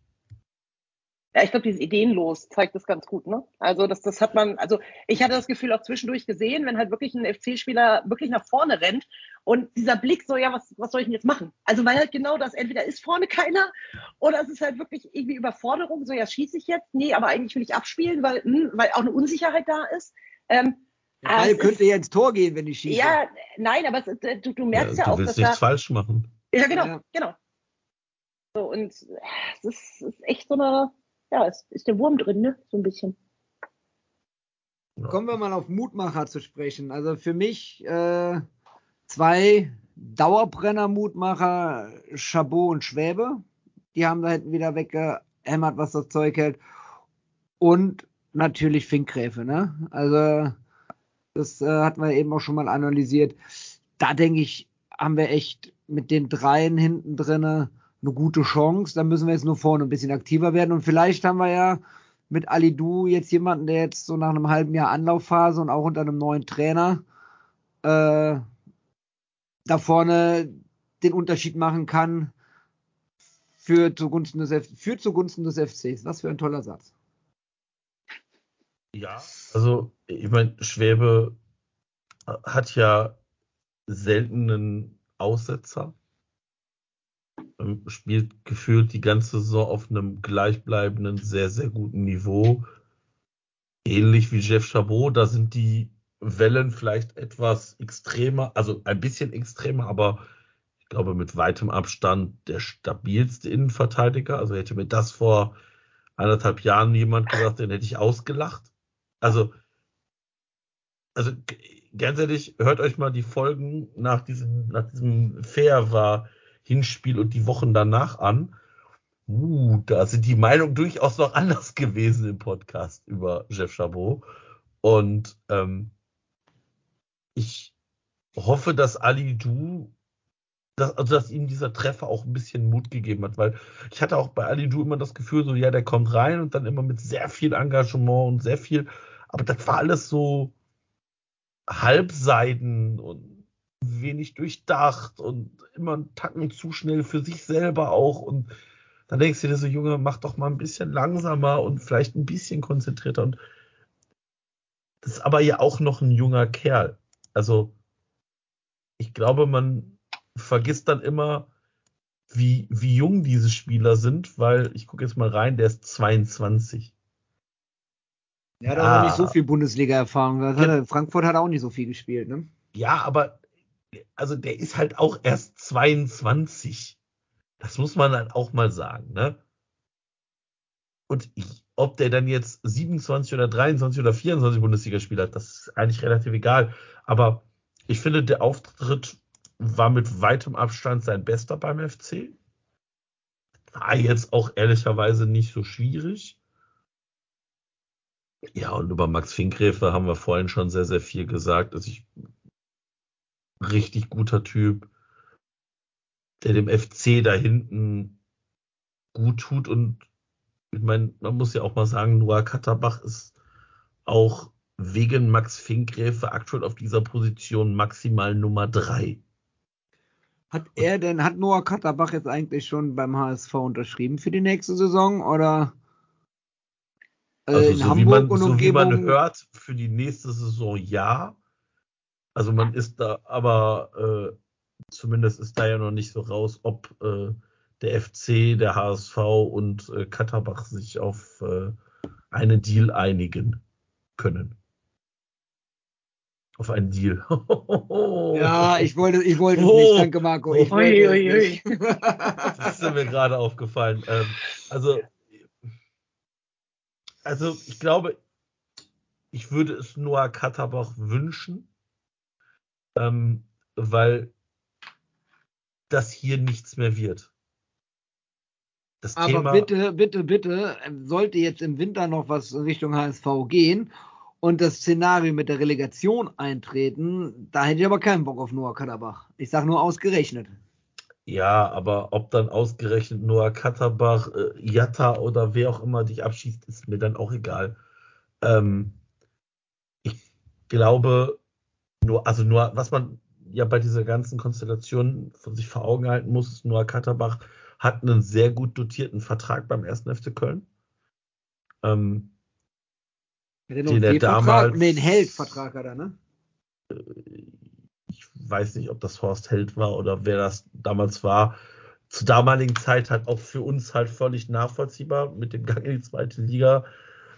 Ja, ich glaube, dieses ideenlos zeigt das ganz gut, ne? Also das, das hat man, also ich hatte das Gefühl auch zwischendurch gesehen, wenn halt wirklich ein FC-Spieler wirklich nach vorne rennt und dieser Blick so, ja, was, was soll ich denn jetzt machen? Also weil halt genau das, entweder ist vorne keiner oder es ist halt wirklich irgendwie Überforderung, so ja, schieße ich jetzt? Nee, aber eigentlich will ich abspielen, weil, mh, hm, weil auch eine Unsicherheit da ist. Ähm, der Ball könnte ja ins Tor gehen, wenn ich schieße. Ja, nein, aber es, äh, du, du merkst ja, ja du auch, willst dass nichts da, falsch machen. Ja, genau, ja. genau. So, und es ist, ist, echt so eine, ja, es ist der Wurm drin, ne? So ein bisschen. Kommen wir mal auf Mutmacher zu sprechen. Also für mich äh, zwei Dauerbrenner-Mutmacher, Chabot und Schwäbe. Die haben da hinten wieder weggehämmert, was das Zeug hält. Und natürlich Finkgräfe, ne? Also das äh, hatten wir eben auch schon mal analysiert. Da denke ich, haben wir echt mit den dreien hinten drinne eine gute Chance. Da müssen wir jetzt nur vorne ein bisschen aktiver werden. Und vielleicht haben wir ja mit Ali Du jetzt jemanden, der jetzt so nach einem halben Jahr Anlaufphase und auch unter einem neuen Trainer äh, da vorne den Unterschied machen kann für zugunsten des, für zugunsten des FCs. Was für ein toller Satz. Ja, also ich meine, Schwäbe hat ja seltenen Aussetzer. Ähm, spielt gefühlt die ganze Saison auf einem gleichbleibenden, sehr, sehr guten Niveau. Ähnlich wie Jeff Chabot, da sind die Wellen vielleicht etwas extremer, also ein bisschen extremer, aber ich glaube mit weitem Abstand der stabilste Innenverteidiger. Also hätte mir das vor anderthalb Jahren jemand gesagt, den hätte ich ausgelacht. Also, also ganz ehrlich, hört euch mal die Folgen nach diesem, nach diesem Fair war Hinspiel und die Wochen danach an. Uh, da sind die Meinungen durchaus noch anders gewesen im Podcast über Jeff Chabot. Und ähm, ich hoffe, dass Ali Du, dass, also dass ihm dieser Treffer auch ein bisschen Mut gegeben hat, weil ich hatte auch bei Ali Du immer das Gefühl, so ja, der kommt rein und dann immer mit sehr viel Engagement und sehr viel aber das war alles so halbseiden und wenig durchdacht und immer einen Tacken zu schnell für sich selber auch. Und dann denkst du dir so, Junge, mach doch mal ein bisschen langsamer und vielleicht ein bisschen konzentrierter. Und das ist aber ja auch noch ein junger Kerl. Also ich glaube, man vergisst dann immer, wie, wie jung diese Spieler sind, weil ich gucke jetzt mal rein, der ist 22. Ja, da hat er nicht so viel Bundesliga-Erfahrung. Ja. Frankfurt hat auch nicht so viel gespielt, ne? Ja, aber also der ist halt auch erst 22. Das muss man dann auch mal sagen, ne? Und ich, ob der dann jetzt 27 oder 23 oder 24 Bundesligaspiele hat, das ist eigentlich relativ egal. Aber ich finde, der Auftritt war mit weitem Abstand sein bester beim FC. War jetzt auch ehrlicherweise nicht so schwierig. Ja, und über Max Finkgräfe haben wir vorhin schon sehr, sehr viel gesagt. Also ich, richtig guter Typ, der dem FC da hinten gut tut. Und ich meine, man muss ja auch mal sagen, Noah Katterbach ist auch wegen Max Finkgräfe aktuell auf dieser Position maximal Nummer drei. Hat er denn, hat Noah Katterbach jetzt eigentlich schon beim HSV unterschrieben für die nächste Saison oder? Äh, also in so, Hamburg wie man, und so wie man hört, für die nächste Saison ja. Also man ist da, aber äh, zumindest ist da ja noch nicht so raus, ob äh, der FC, der HSV und äh, Katterbach sich auf äh, einen Deal einigen können auf einen Deal. ja, ich wollte, ich wollte oh, nicht, danke Marco. Ich ui, ui, ui. Das ist mir gerade aufgefallen. Ähm, also, also ich glaube, ich würde es Noah Katterbach wünschen, ähm, weil das hier nichts mehr wird. Das Aber Thema, bitte, bitte, bitte, sollte jetzt im Winter noch was Richtung HSV gehen und das Szenario mit der Relegation eintreten, da hätte ich aber keinen Bock auf Noah Katterbach. Ich sage nur ausgerechnet. Ja, aber ob dann ausgerechnet Noah Katterbach, äh, Jatta oder wer auch immer dich abschießt, ist mir dann auch egal. Ähm, ich glaube, nur, also nur, was man ja bei dieser ganzen Konstellation von sich vor Augen halten muss, ist Noah Katterbach hat einen sehr gut dotierten Vertrag beim 1. FC Köln. Ähm, den er damals. Nee, den Held-Vertrag hat er, ne? Ich weiß nicht, ob das Horst Held war oder wer das damals war. Zur damaligen Zeit halt auch für uns halt völlig nachvollziehbar mit dem Gang in die zweite Liga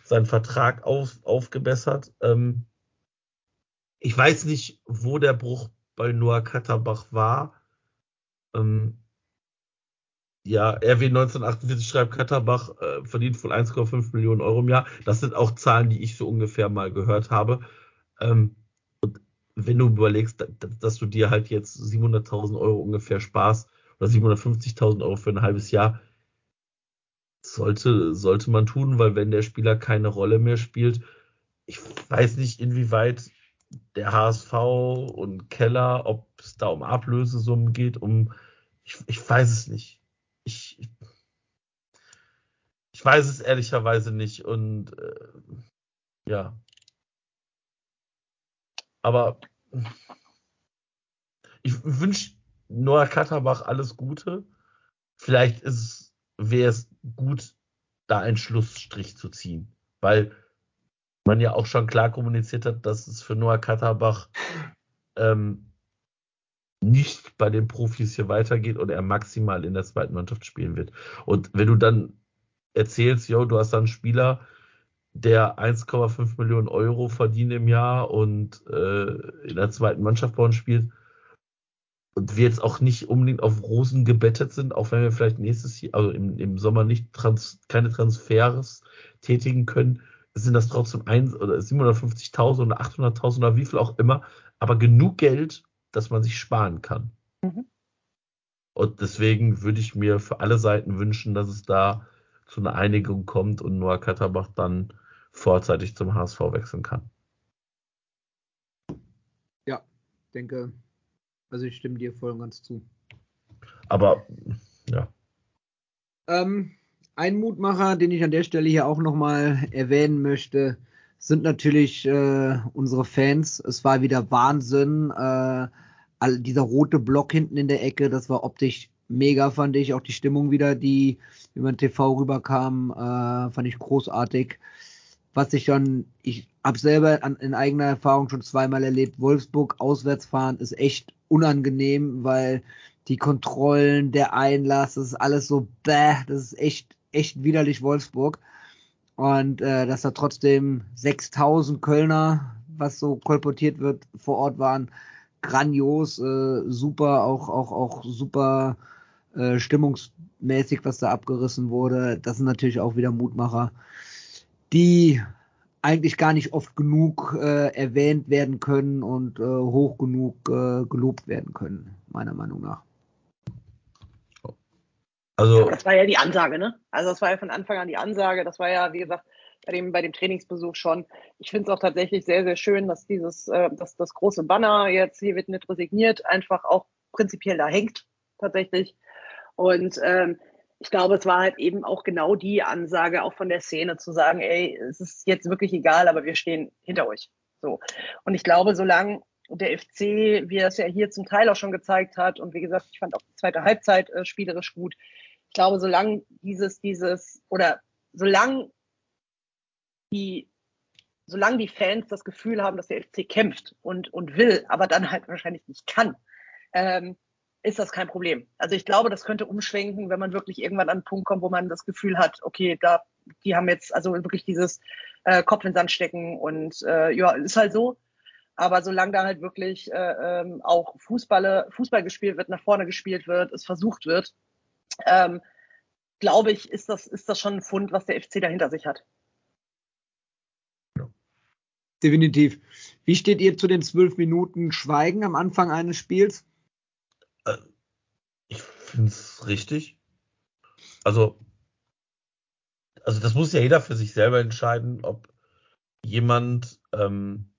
seinen Vertrag auf, aufgebessert. Ähm, ich weiß nicht, wo der Bruch bei Noah Katterbach war. Ähm, ja, RW 1948 schreibt, Katterbach äh, verdient wohl 1,5 Millionen Euro im Jahr. Das sind auch Zahlen, die ich so ungefähr mal gehört habe. Ähm, und wenn du überlegst, dass, dass du dir halt jetzt 700.000 Euro ungefähr sparst oder 750.000 Euro für ein halbes Jahr, sollte, sollte man tun, weil wenn der Spieler keine Rolle mehr spielt, ich weiß nicht, inwieweit der HSV und Keller, ob es da um Ablösesummen geht, um, ich, ich weiß es nicht ich, ich weiß es ehrlicherweise nicht und äh, ja. Aber ich wünsche Noah Katterbach alles Gute. Vielleicht wäre es gut, da einen Schlussstrich zu ziehen, weil man ja auch schon klar kommuniziert hat, dass es für Noah Katterbach ähm, nicht bei den Profis hier weitergeht und er maximal in der zweiten Mannschaft spielen wird. Und wenn du dann erzählst, yo, du hast dann einen Spieler, der 1,5 Millionen Euro verdient im Jahr und äh, in der zweiten Mannschaft bei uns spielt und wir jetzt auch nicht unbedingt auf Rosen gebettet sind, auch wenn wir vielleicht nächstes Jahr, also im, im Sommer nicht trans, keine Transfers tätigen können, sind das trotzdem 1 oder 750.000 oder 800.000 oder wie viel auch immer, aber genug Geld, dass man sich sparen kann. Mhm. Und deswegen würde ich mir für alle Seiten wünschen, dass es da zu einer Einigung kommt und Noah Katterbach dann vorzeitig zum HSV wechseln kann. Ja, denke, also ich stimme dir voll und ganz zu. Aber, ja. Ähm, ein Mutmacher, den ich an der Stelle hier auch nochmal erwähnen möchte, sind natürlich äh, unsere Fans. Es war wieder Wahnsinn. Äh, dieser rote Block hinten in der Ecke, das war optisch mega, fand ich. Auch die Stimmung wieder, die über den TV rüberkam, äh, fand ich großartig. Was ich dann, ich habe selber an, in eigener Erfahrung schon zweimal erlebt, Wolfsburg auswärts fahren ist echt unangenehm, weil die Kontrollen, der Einlass, das ist alles so bäh, das ist echt, echt widerlich Wolfsburg. Und äh, dass da trotzdem 6000 Kölner, was so kolportiert wird, vor Ort waren, grandios, äh, super, auch, auch, auch super äh, stimmungsmäßig, was da abgerissen wurde. Das sind natürlich auch wieder Mutmacher, die eigentlich gar nicht oft genug äh, erwähnt werden können und äh, hoch genug äh, gelobt werden können, meiner Meinung nach. Also, das war ja die Ansage, ne? Also das war ja von Anfang an die Ansage. Das war ja, wie gesagt, bei dem, bei dem Trainingsbesuch schon. Ich finde es auch tatsächlich sehr, sehr schön, dass dieses, äh, dass das große Banner jetzt hier wird nicht resigniert, einfach auch prinzipiell da hängt, tatsächlich. Und ähm, ich glaube, es war halt eben auch genau die Ansage auch von der Szene zu sagen, ey, es ist jetzt wirklich egal, aber wir stehen hinter euch. So. Und ich glaube, solange der FC, wie er es ja hier zum Teil auch schon gezeigt hat, und wie gesagt, ich fand auch die zweite Halbzeit äh, spielerisch gut. Ich glaube, solange dieses, dieses, oder solange die, solange die Fans das Gefühl haben, dass der FC kämpft und, und will, aber dann halt wahrscheinlich nicht kann, ähm, ist das kein Problem. Also ich glaube, das könnte umschwenken, wenn man wirklich irgendwann an einen Punkt kommt, wo man das Gefühl hat, okay, da, die haben jetzt also wirklich dieses äh, Kopf in den Sand stecken und äh, ja, ist halt so. Aber solange da halt wirklich äh, ähm, auch Fußballe, Fußball gespielt wird, nach vorne gespielt wird, es versucht wird, ähm, glaube ich, ist das, ist das schon ein Fund, was der FC dahinter sich hat. Definitiv. Wie steht ihr zu den zwölf Minuten Schweigen am Anfang eines Spiels? Äh, ich finde es richtig. Also, also das muss ja jeder für sich selber entscheiden, ob jemand ähm,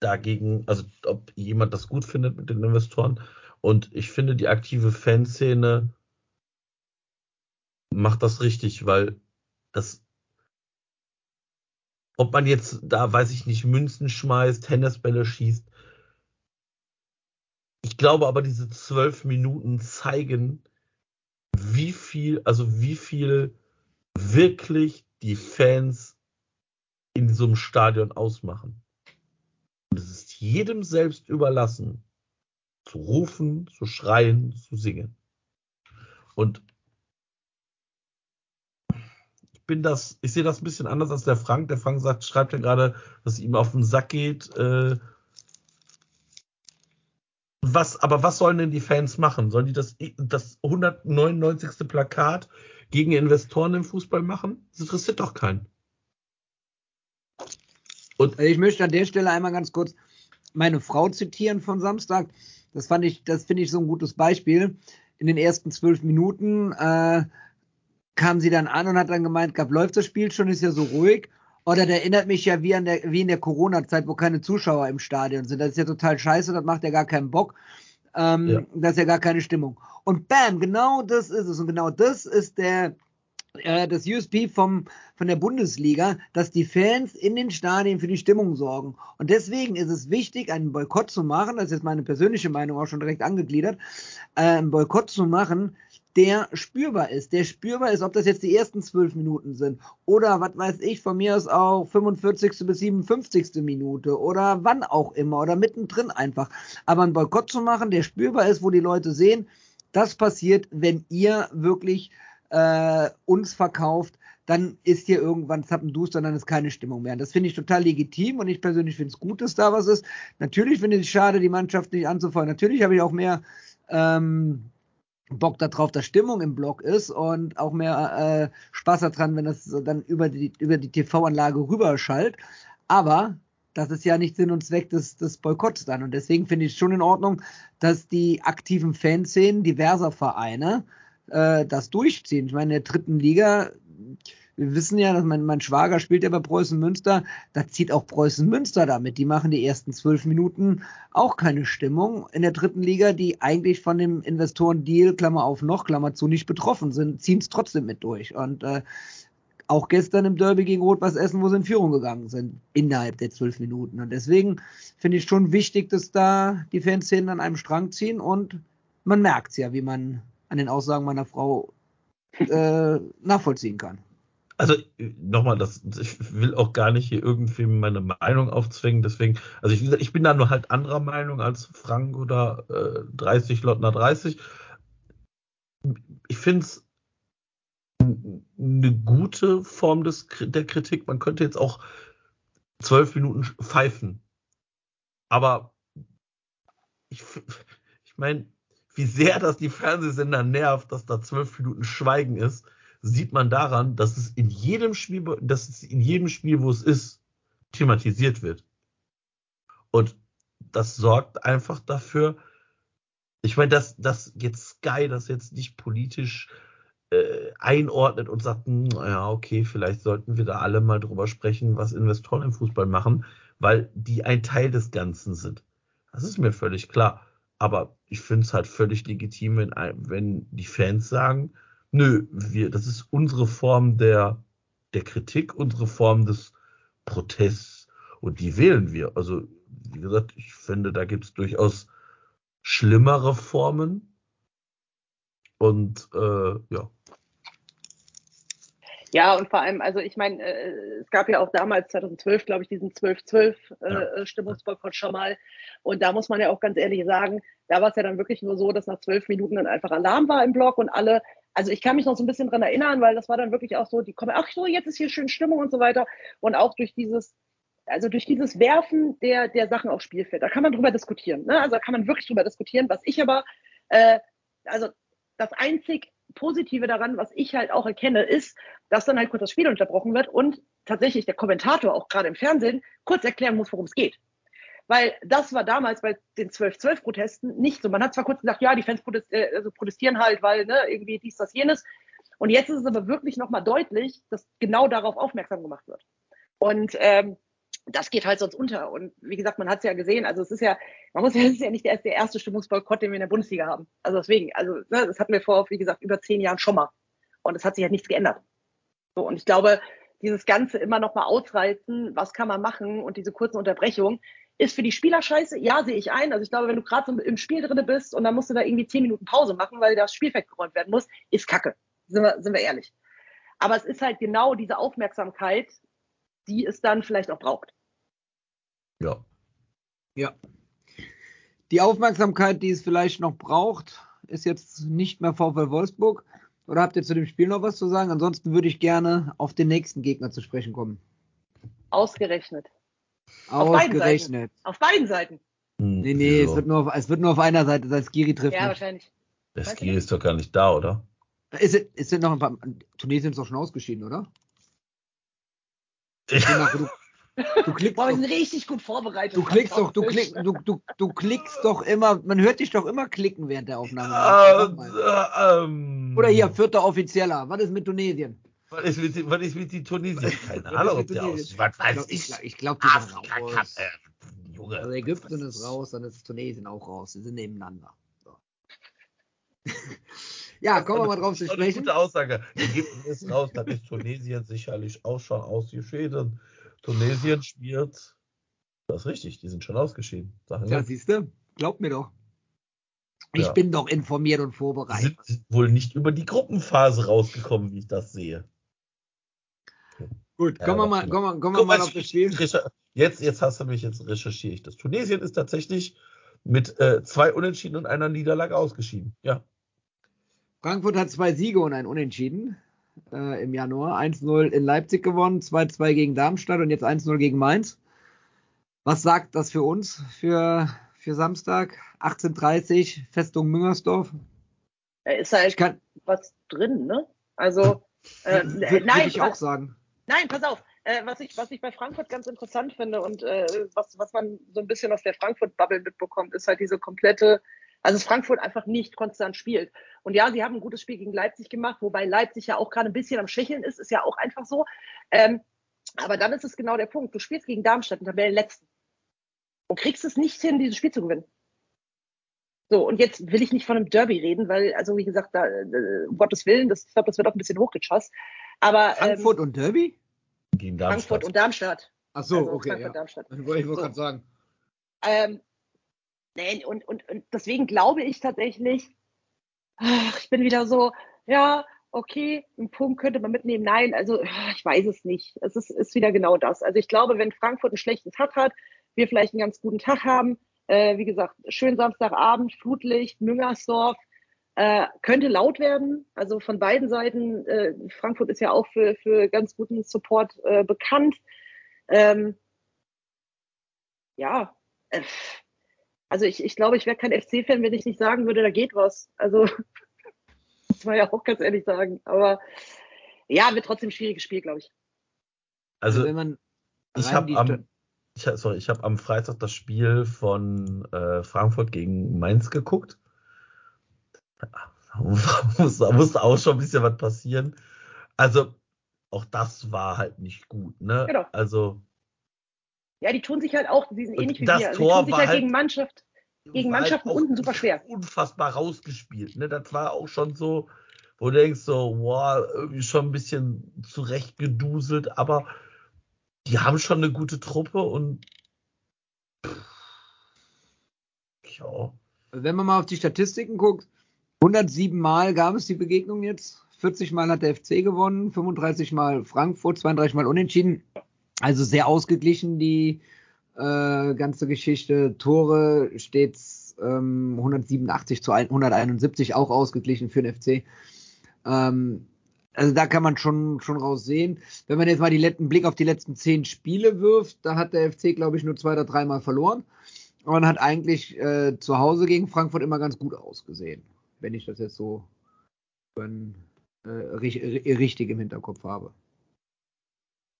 dagegen, also ob jemand das gut findet mit den Investoren. Und ich finde, die aktive Fanszene macht das richtig, weil das, ob man jetzt da, weiß ich nicht, Münzen schmeißt, Tennisbälle schießt, ich glaube aber, diese zwölf Minuten zeigen, wie viel, also wie viel wirklich die Fans in so einem Stadion ausmachen. Und es ist jedem selbst überlassen, zu rufen, zu schreien, zu singen. Und bin das, ich sehe das ein bisschen anders als der Frank. Der Frank sagt, schreibt ja gerade, dass ihm auf den Sack geht, äh, was, aber was sollen denn die Fans machen? Sollen die das, das 199. Plakat gegen Investoren im Fußball machen? Das interessiert doch keinen. Und ich möchte an der Stelle einmal ganz kurz meine Frau zitieren von Samstag. Das fand ich, das finde ich so ein gutes Beispiel. In den ersten zwölf Minuten äh, kam sie dann an und hat dann gemeint, gab läuft das Spiel schon, ist ja so ruhig. Oder der erinnert mich ja wie, an der, wie in der Corona-Zeit, wo keine Zuschauer im Stadion sind. Das ist ja total scheiße, das macht ja gar keinen Bock. Ähm, ja. Das ist ja gar keine Stimmung. Und bam, genau das ist es. Und genau das ist der, äh, das USP vom, von der Bundesliga, dass die Fans in den Stadien für die Stimmung sorgen. Und deswegen ist es wichtig, einen Boykott zu machen, das ist jetzt meine persönliche Meinung auch schon direkt angegliedert, äh, einen Boykott zu machen, der spürbar ist. Der spürbar ist, ob das jetzt die ersten zwölf Minuten sind oder was weiß ich, von mir aus auch 45. bis 57. Minute oder wann auch immer oder mittendrin einfach. Aber einen Boykott zu machen, der spürbar ist, wo die Leute sehen, das passiert, wenn ihr wirklich äh, uns verkauft, dann ist hier irgendwann Zappenduster, dann ist keine Stimmung mehr. Das finde ich total legitim und ich persönlich finde es gut, dass da was ist. Natürlich finde ich es schade, die Mannschaft nicht anzufeuern. Natürlich habe ich auch mehr ähm, Bock darauf, dass Stimmung im Block ist und auch mehr äh, Spaß daran, wenn das dann über die, über die TV-Anlage rüberschallt. Aber das ist ja nicht Sinn und Zweck des, des Boykotts dann. Und deswegen finde ich es schon in Ordnung, dass die aktiven Fanszenen diverser Vereine äh, das durchziehen. Ich meine, in der dritten Liga wir wissen ja, dass mein, mein Schwager spielt ja bei Preußen Münster, da zieht auch Preußen Münster damit. Die machen die ersten zwölf Minuten auch keine Stimmung in der dritten Liga, die eigentlich von dem Investoren-Deal, Klammer auf noch, Klammer zu, nicht betroffen sind, ziehen es trotzdem mit durch. Und äh, auch gestern im Derby gegen Rot-Weiß Essen, wo sie in Führung gegangen sind, innerhalb der zwölf Minuten. Und deswegen finde ich schon wichtig, dass da die Fanszenen an einem Strang ziehen und man merkt es ja, wie man an den Aussagen meiner Frau äh, nachvollziehen kann. Also nochmal, das, ich will auch gar nicht hier irgendwie meine Meinung aufzwingen. Deswegen, also ich, ich bin da nur halt anderer Meinung als Frank oder äh, 30 Lottner 30. Ich finde es eine gute Form des, der Kritik. Man könnte jetzt auch zwölf Minuten pfeifen. Aber ich, ich meine, wie sehr das die Fernsehsender nervt, dass da zwölf Minuten Schweigen ist sieht man daran, dass es in jedem Spiel, dass es in jedem Spiel, wo es ist, thematisiert wird. Und das sorgt einfach dafür, ich meine, dass, dass jetzt Sky das jetzt nicht politisch äh, einordnet und sagt, naja, hm, okay, vielleicht sollten wir da alle mal drüber sprechen, was Investoren im Fußball machen, weil die ein Teil des Ganzen sind. Das ist mir völlig klar. Aber ich finde es halt völlig legitim, wenn, wenn die Fans sagen, Nö, wir, das ist unsere Form der, der Kritik, unsere Form des Protests und die wählen wir. Also, wie gesagt, ich finde, da gibt es durchaus schlimmere Formen und äh, ja. Ja, und vor allem, also ich meine, äh, es gab ja auch damals 2012, glaube ich, diesen 12-12 äh, ja. Schon mal. Und da muss man ja auch ganz ehrlich sagen, da war es ja dann wirklich nur so, dass nach zwölf Minuten dann einfach Alarm war im Block und alle also ich kann mich noch so ein bisschen dran erinnern, weil das war dann wirklich auch so, die kommen, ach so, jetzt ist hier schön Stimmung und so weiter. Und auch durch dieses, also durch dieses Werfen der, der Sachen aufs Spielfeld, da kann man drüber diskutieren. Ne? Also da kann man wirklich drüber diskutieren. Was ich aber, äh, also das einzig Positive daran, was ich halt auch erkenne, ist, dass dann halt kurz das Spiel unterbrochen wird und tatsächlich der Kommentator auch gerade im Fernsehen kurz erklären muss, worum es geht. Weil das war damals bei den 12-12-Protesten nicht so. Man hat zwar kurz gesagt, ja, die Fans protest äh, also protestieren halt, weil ne, irgendwie dies, das, jenes. Und jetzt ist es aber wirklich nochmal deutlich, dass genau darauf aufmerksam gemacht wird. Und ähm, das geht halt sonst unter. Und wie gesagt, man hat es ja gesehen, also es ist ja, man muss ja, es ist ja nicht der, der erste Stimmungsboykott, den wir in der Bundesliga haben. Also deswegen, also ne, das hatten wir vor, wie gesagt, über zehn Jahren schon mal. Und es hat sich halt nichts geändert. So, und ich glaube, dieses Ganze immer noch mal ausreizen, was kann man machen und diese kurzen Unterbrechungen, ist für die Spieler scheiße? Ja, sehe ich ein. Also ich glaube, wenn du gerade so im Spiel drin bist und dann musst du da irgendwie zehn Minuten Pause machen, weil das Spielfeld geräumt werden muss, ist Kacke. Sind wir, sind wir ehrlich. Aber es ist halt genau diese Aufmerksamkeit, die es dann vielleicht auch braucht. Ja. Ja. Die Aufmerksamkeit, die es vielleicht noch braucht, ist jetzt nicht mehr VfL Wolfsburg. Oder habt ihr zu dem Spiel noch was zu sagen? Ansonsten würde ich gerne auf den nächsten Gegner zu sprechen kommen. Ausgerechnet. Auf beiden Seiten. Auf beiden Seiten. Hm, nee, nee, es wird, nur auf, es wird nur auf einer Seite sein. Skiri trifft. Ja, nicht. wahrscheinlich. Der Skiri ist doch gar nicht da, oder? Ist, ist denn noch ein paar. Tunesien ist doch schon ausgeschieden, oder? Ja. Du, du klickst Boah, wir sind richtig gut vorbereitet. Du klickst doch, du, klick, du, du, du klickst doch immer, man hört dich doch immer klicken während der Aufnahme. Uh, ähm, Oder hier, vierter Offizieller. Was ist mit Tunesien? Was ist mit, was ist mit die Tunesien? Keine Ahnung, ob der aus. Was weiß ich? Ich glaube, glaub, die sind raus. Äh, Junge. Also Ägypten ist raus, dann ist Tunesien auch raus. Sie sind nebeneinander. So. ja, kommen wir mal drauf zu sprechen. Eine gute Aussage. Ägypten ist raus, dann ist Tunesien sicherlich auch schon ausgeschieden. Tunesien spielt. Das ist richtig, die sind schon ausgeschieden. Sagen ja, siehst du? Glaub mir doch. Ich ja. bin doch informiert und vorbereitet. Sind wohl nicht über die Gruppenphase rausgekommen, wie ich das sehe. Gut, kommen wir mal, kommen wir, kommen wir mal auf das Spiel. Jetzt, jetzt hast du mich, jetzt recherchiere ich das. Tunesien ist tatsächlich mit äh, zwei Unentschieden und einer Niederlage ausgeschieden. Ja. Frankfurt hat zwei Siege und ein Unentschieden äh, im Januar. 1-0 in Leipzig gewonnen, 2-2 gegen Darmstadt und jetzt 1-0 gegen Mainz. Was sagt das für uns für, für Samstag? 18.30 Festung Müngersdorf? Da ist halt kann, was drin, ne? Also, äh, würde würd ich auch sagen. Nein, pass auf. Äh, was, ich, was ich bei Frankfurt ganz interessant finde und äh, was, was man so ein bisschen aus der Frankfurt-Bubble mitbekommt, ist halt diese komplette, also dass Frankfurt einfach nicht konstant spielt. Und ja, sie haben ein gutes Spiel gegen Leipzig gemacht, wobei Leipzig ja auch gerade ein bisschen am Schwächeln ist, ist ja auch einfach so. Ähm, aber dann ist es genau der Punkt. Du spielst gegen Darmstadt, den Tabellenletzten. Und kriegst es nicht hin, dieses Spiel zu gewinnen. So, und jetzt will ich nicht von einem Derby reden, weil, also wie gesagt, da, äh, um Gottes Willen, das, ich glaube, das wird auch ein bisschen hochgeschossen. Aber, Frankfurt ähm, und Derby? Gegen Darmstadt. Frankfurt und Darmstadt. Ach so, also okay. Frankfurt, ja. Darmstadt. Ich wollte so. gerade sagen. Ähm, nee, und, und, und deswegen glaube ich tatsächlich, ach, ich bin wieder so, ja, okay, einen Punkt könnte man mitnehmen. Nein, also ich weiß es nicht. Es ist, ist wieder genau das. Also ich glaube, wenn Frankfurt einen schlechten Tag hat, wir vielleicht einen ganz guten Tag haben, äh, wie gesagt, schön Samstagabend, Flutlicht, Müngersdorf, äh, könnte laut werden. Also von beiden Seiten. Äh, Frankfurt ist ja auch für, für ganz guten Support äh, bekannt. Ähm, ja, äh, also ich, ich glaube, ich wäre kein FC-Fan, wenn ich nicht sagen würde, da geht was. Also muss man ja auch ganz ehrlich sagen. Aber ja, wird trotzdem ein schwieriges Spiel, glaube ich. Also, wenn man ich habe am, ich, hab- sorry, ich habe am Freitag das Spiel von äh, Frankfurt gegen Mainz geguckt. Da musste, musste auch schon ein bisschen was passieren. Also, auch das war halt nicht gut, ne? Genau. Also, Ja, die tun sich halt auch, die sind ähnlich wie das wir. Also Tor die tun sich war halt halt- gegen Mannschaft. Gegen halt Mannschaften auch unten super schwer. Unfassbar rausgespielt, ne? Das war auch schon so, wo du denkst so, wow, irgendwie schon ein bisschen zurechtgeduselt, aber die haben schon eine gute Truppe und ja, wenn man mal auf die Statistiken guckt, 107 Mal gab es die Begegnung jetzt. 40 Mal hat der FC gewonnen, 35 Mal Frankfurt, 32 Mal unentschieden. Also sehr ausgeglichen die äh, ganze Geschichte. Tore stets ähm, 187 zu 171 auch ausgeglichen für den FC. Ähm, also da kann man schon, schon raus sehen. Wenn man jetzt mal die letzten Blick auf die letzten zehn Spiele wirft, da hat der FC, glaube ich, nur zwei oder dreimal verloren. Und hat eigentlich äh, zu Hause gegen Frankfurt immer ganz gut ausgesehen, wenn ich das jetzt so wenn, äh, ri- ri- richtig im Hinterkopf habe.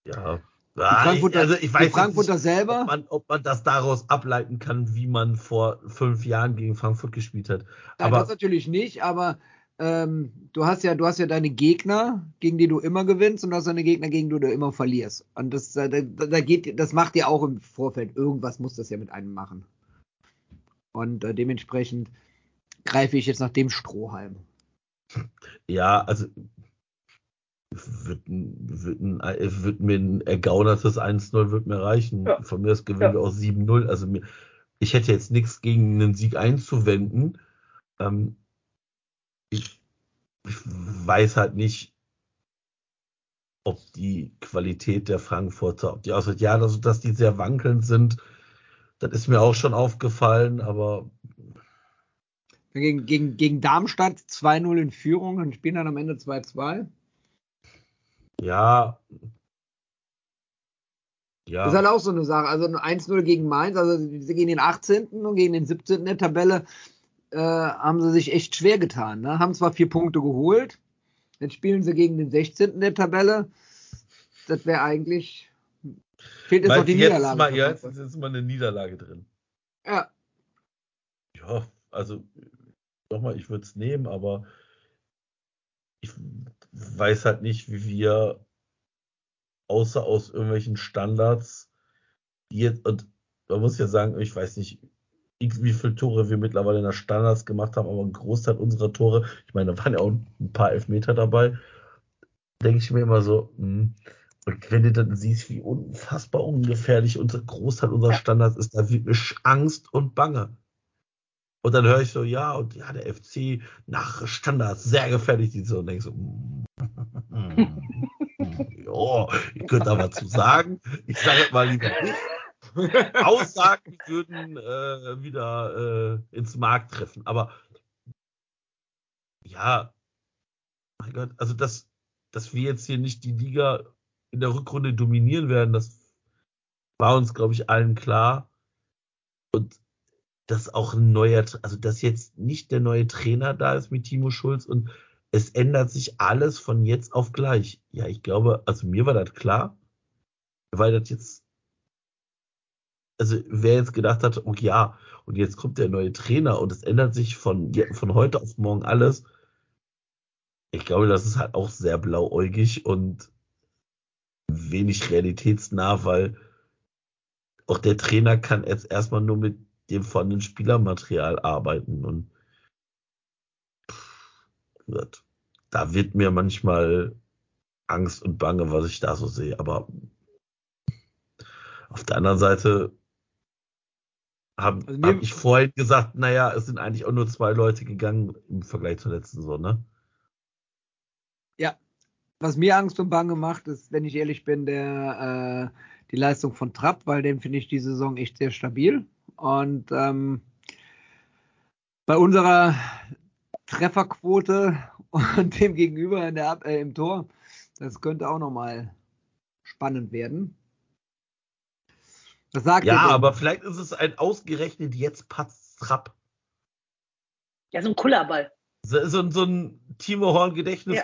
ja. Ah, Frankfurter, also ich weiß Frankfurter nicht, selber, ob man, ob man das daraus ableiten kann, wie man vor fünf Jahren gegen Frankfurt gespielt hat. Aber das natürlich nicht, aber ähm, du hast ja, du hast ja deine Gegner, gegen die du immer gewinnst und du hast deine Gegner, gegen die du immer verlierst. Und das, äh, da, da geht, das macht dir auch im Vorfeld. Irgendwas muss das ja mit einem machen. Und äh, dementsprechend greife ich jetzt nach dem Strohhalm. Ja, also wird, wird, wird mir ein ergaunertes 1-0 wird mir reichen. Ja. Von mir aus gewinnen Ja. wir auch 7-0. Also mir, ich hätte jetzt nichts gegen einen Sieg einzuwenden. Ähm, ich, ich weiß halt nicht, ob die Qualität der Frankfurter, ob die aussieht, ja, dass, dass die sehr wankelnd sind, das ist mir auch schon aufgefallen, aber Gegen, gegen, gegen Darmstadt 2-0 in Führung und spielen dann am Ende 2-2. ja. Ja. Das ist halt auch so eine Sache. Also ein 1-0 gegen Mainz, also sie gegen den 18. und gegen den 17. der Tabelle äh, haben sie sich echt schwer getan. Ne? Haben zwar vier Punkte geholt, jetzt spielen sie gegen den 16. der Tabelle. Das wäre eigentlich. Fehlt jetzt noch Meinst die jetzt, Niederlage. ist mal, jetzt ist mal eine Niederlage drin. ja, Ja, also nochmal, ich würde es nehmen, aber ich weiß halt nicht, wie wir außer aus irgendwelchen Standards, die jetzt, und man muss ja sagen, ich weiß nicht, wie viele Tore wir mittlerweile in der Standards gemacht haben, aber ein Großteil unserer Tore, ich meine, da waren ja auch ein paar Elfmeter dabei, denke ich mir immer so, hm, und wenn du dann siehst, wie unfassbar ungefährlich unser Großteil unserer Standards ist, da wird mir Angst und Bange. Und dann höre ich so, ja, und ja, der FC nach Standards sehr gefährlich, die so, und denke so, mm, ja, ich könnte da was zu sagen. Ich sage mal lieber nicht. Aussagen würden äh, wieder äh, ins Markt treffen. Aber ja, mein Gott, also dass, dass wir jetzt hier nicht die Liga in der Rückrunde dominieren werden, das war uns, glaube ich, allen klar. Und dass auch ein neuer, also dass jetzt nicht der neue Trainer da ist mit Timo Schulz und es ändert sich alles von jetzt auf gleich. Ja, ich glaube, also mir war das klar, weil das jetzt, also wer jetzt gedacht hat, oh ja, und jetzt kommt der neue Trainer und es ändert sich von, von heute auf morgen alles. Ich glaube, das ist halt auch sehr blauäugig und wenig realitätsnah, weil auch der Trainer kann jetzt erstmal nur mit dem vorhandenen Spielermaterial arbeiten und pff, wird, da wird mir manchmal Angst und Bange, was ich da so sehe. Aber auf der anderen Seite habe Also hab ich vorhin gesagt, naja, es sind eigentlich auch nur zwei Leute gegangen im Vergleich zur letzten Saison, ne? was mir Angst und Bange macht, ist, wenn ich ehrlich bin, der, äh, die Leistung von Trapp, weil den finde ich die Saison echt sehr stabil. Und ähm, bei unserer Trefferquote und dem Gegenüber in der, äh, im Tor, das könnte auch nochmal spannend werden. Was sagt Ja, aber vielleicht ist es ein ausgerechnet jetzt Patz Trapp. Ja, so ein Kullerball. So, so, so ein Timo Horn Gedächtnis Ja.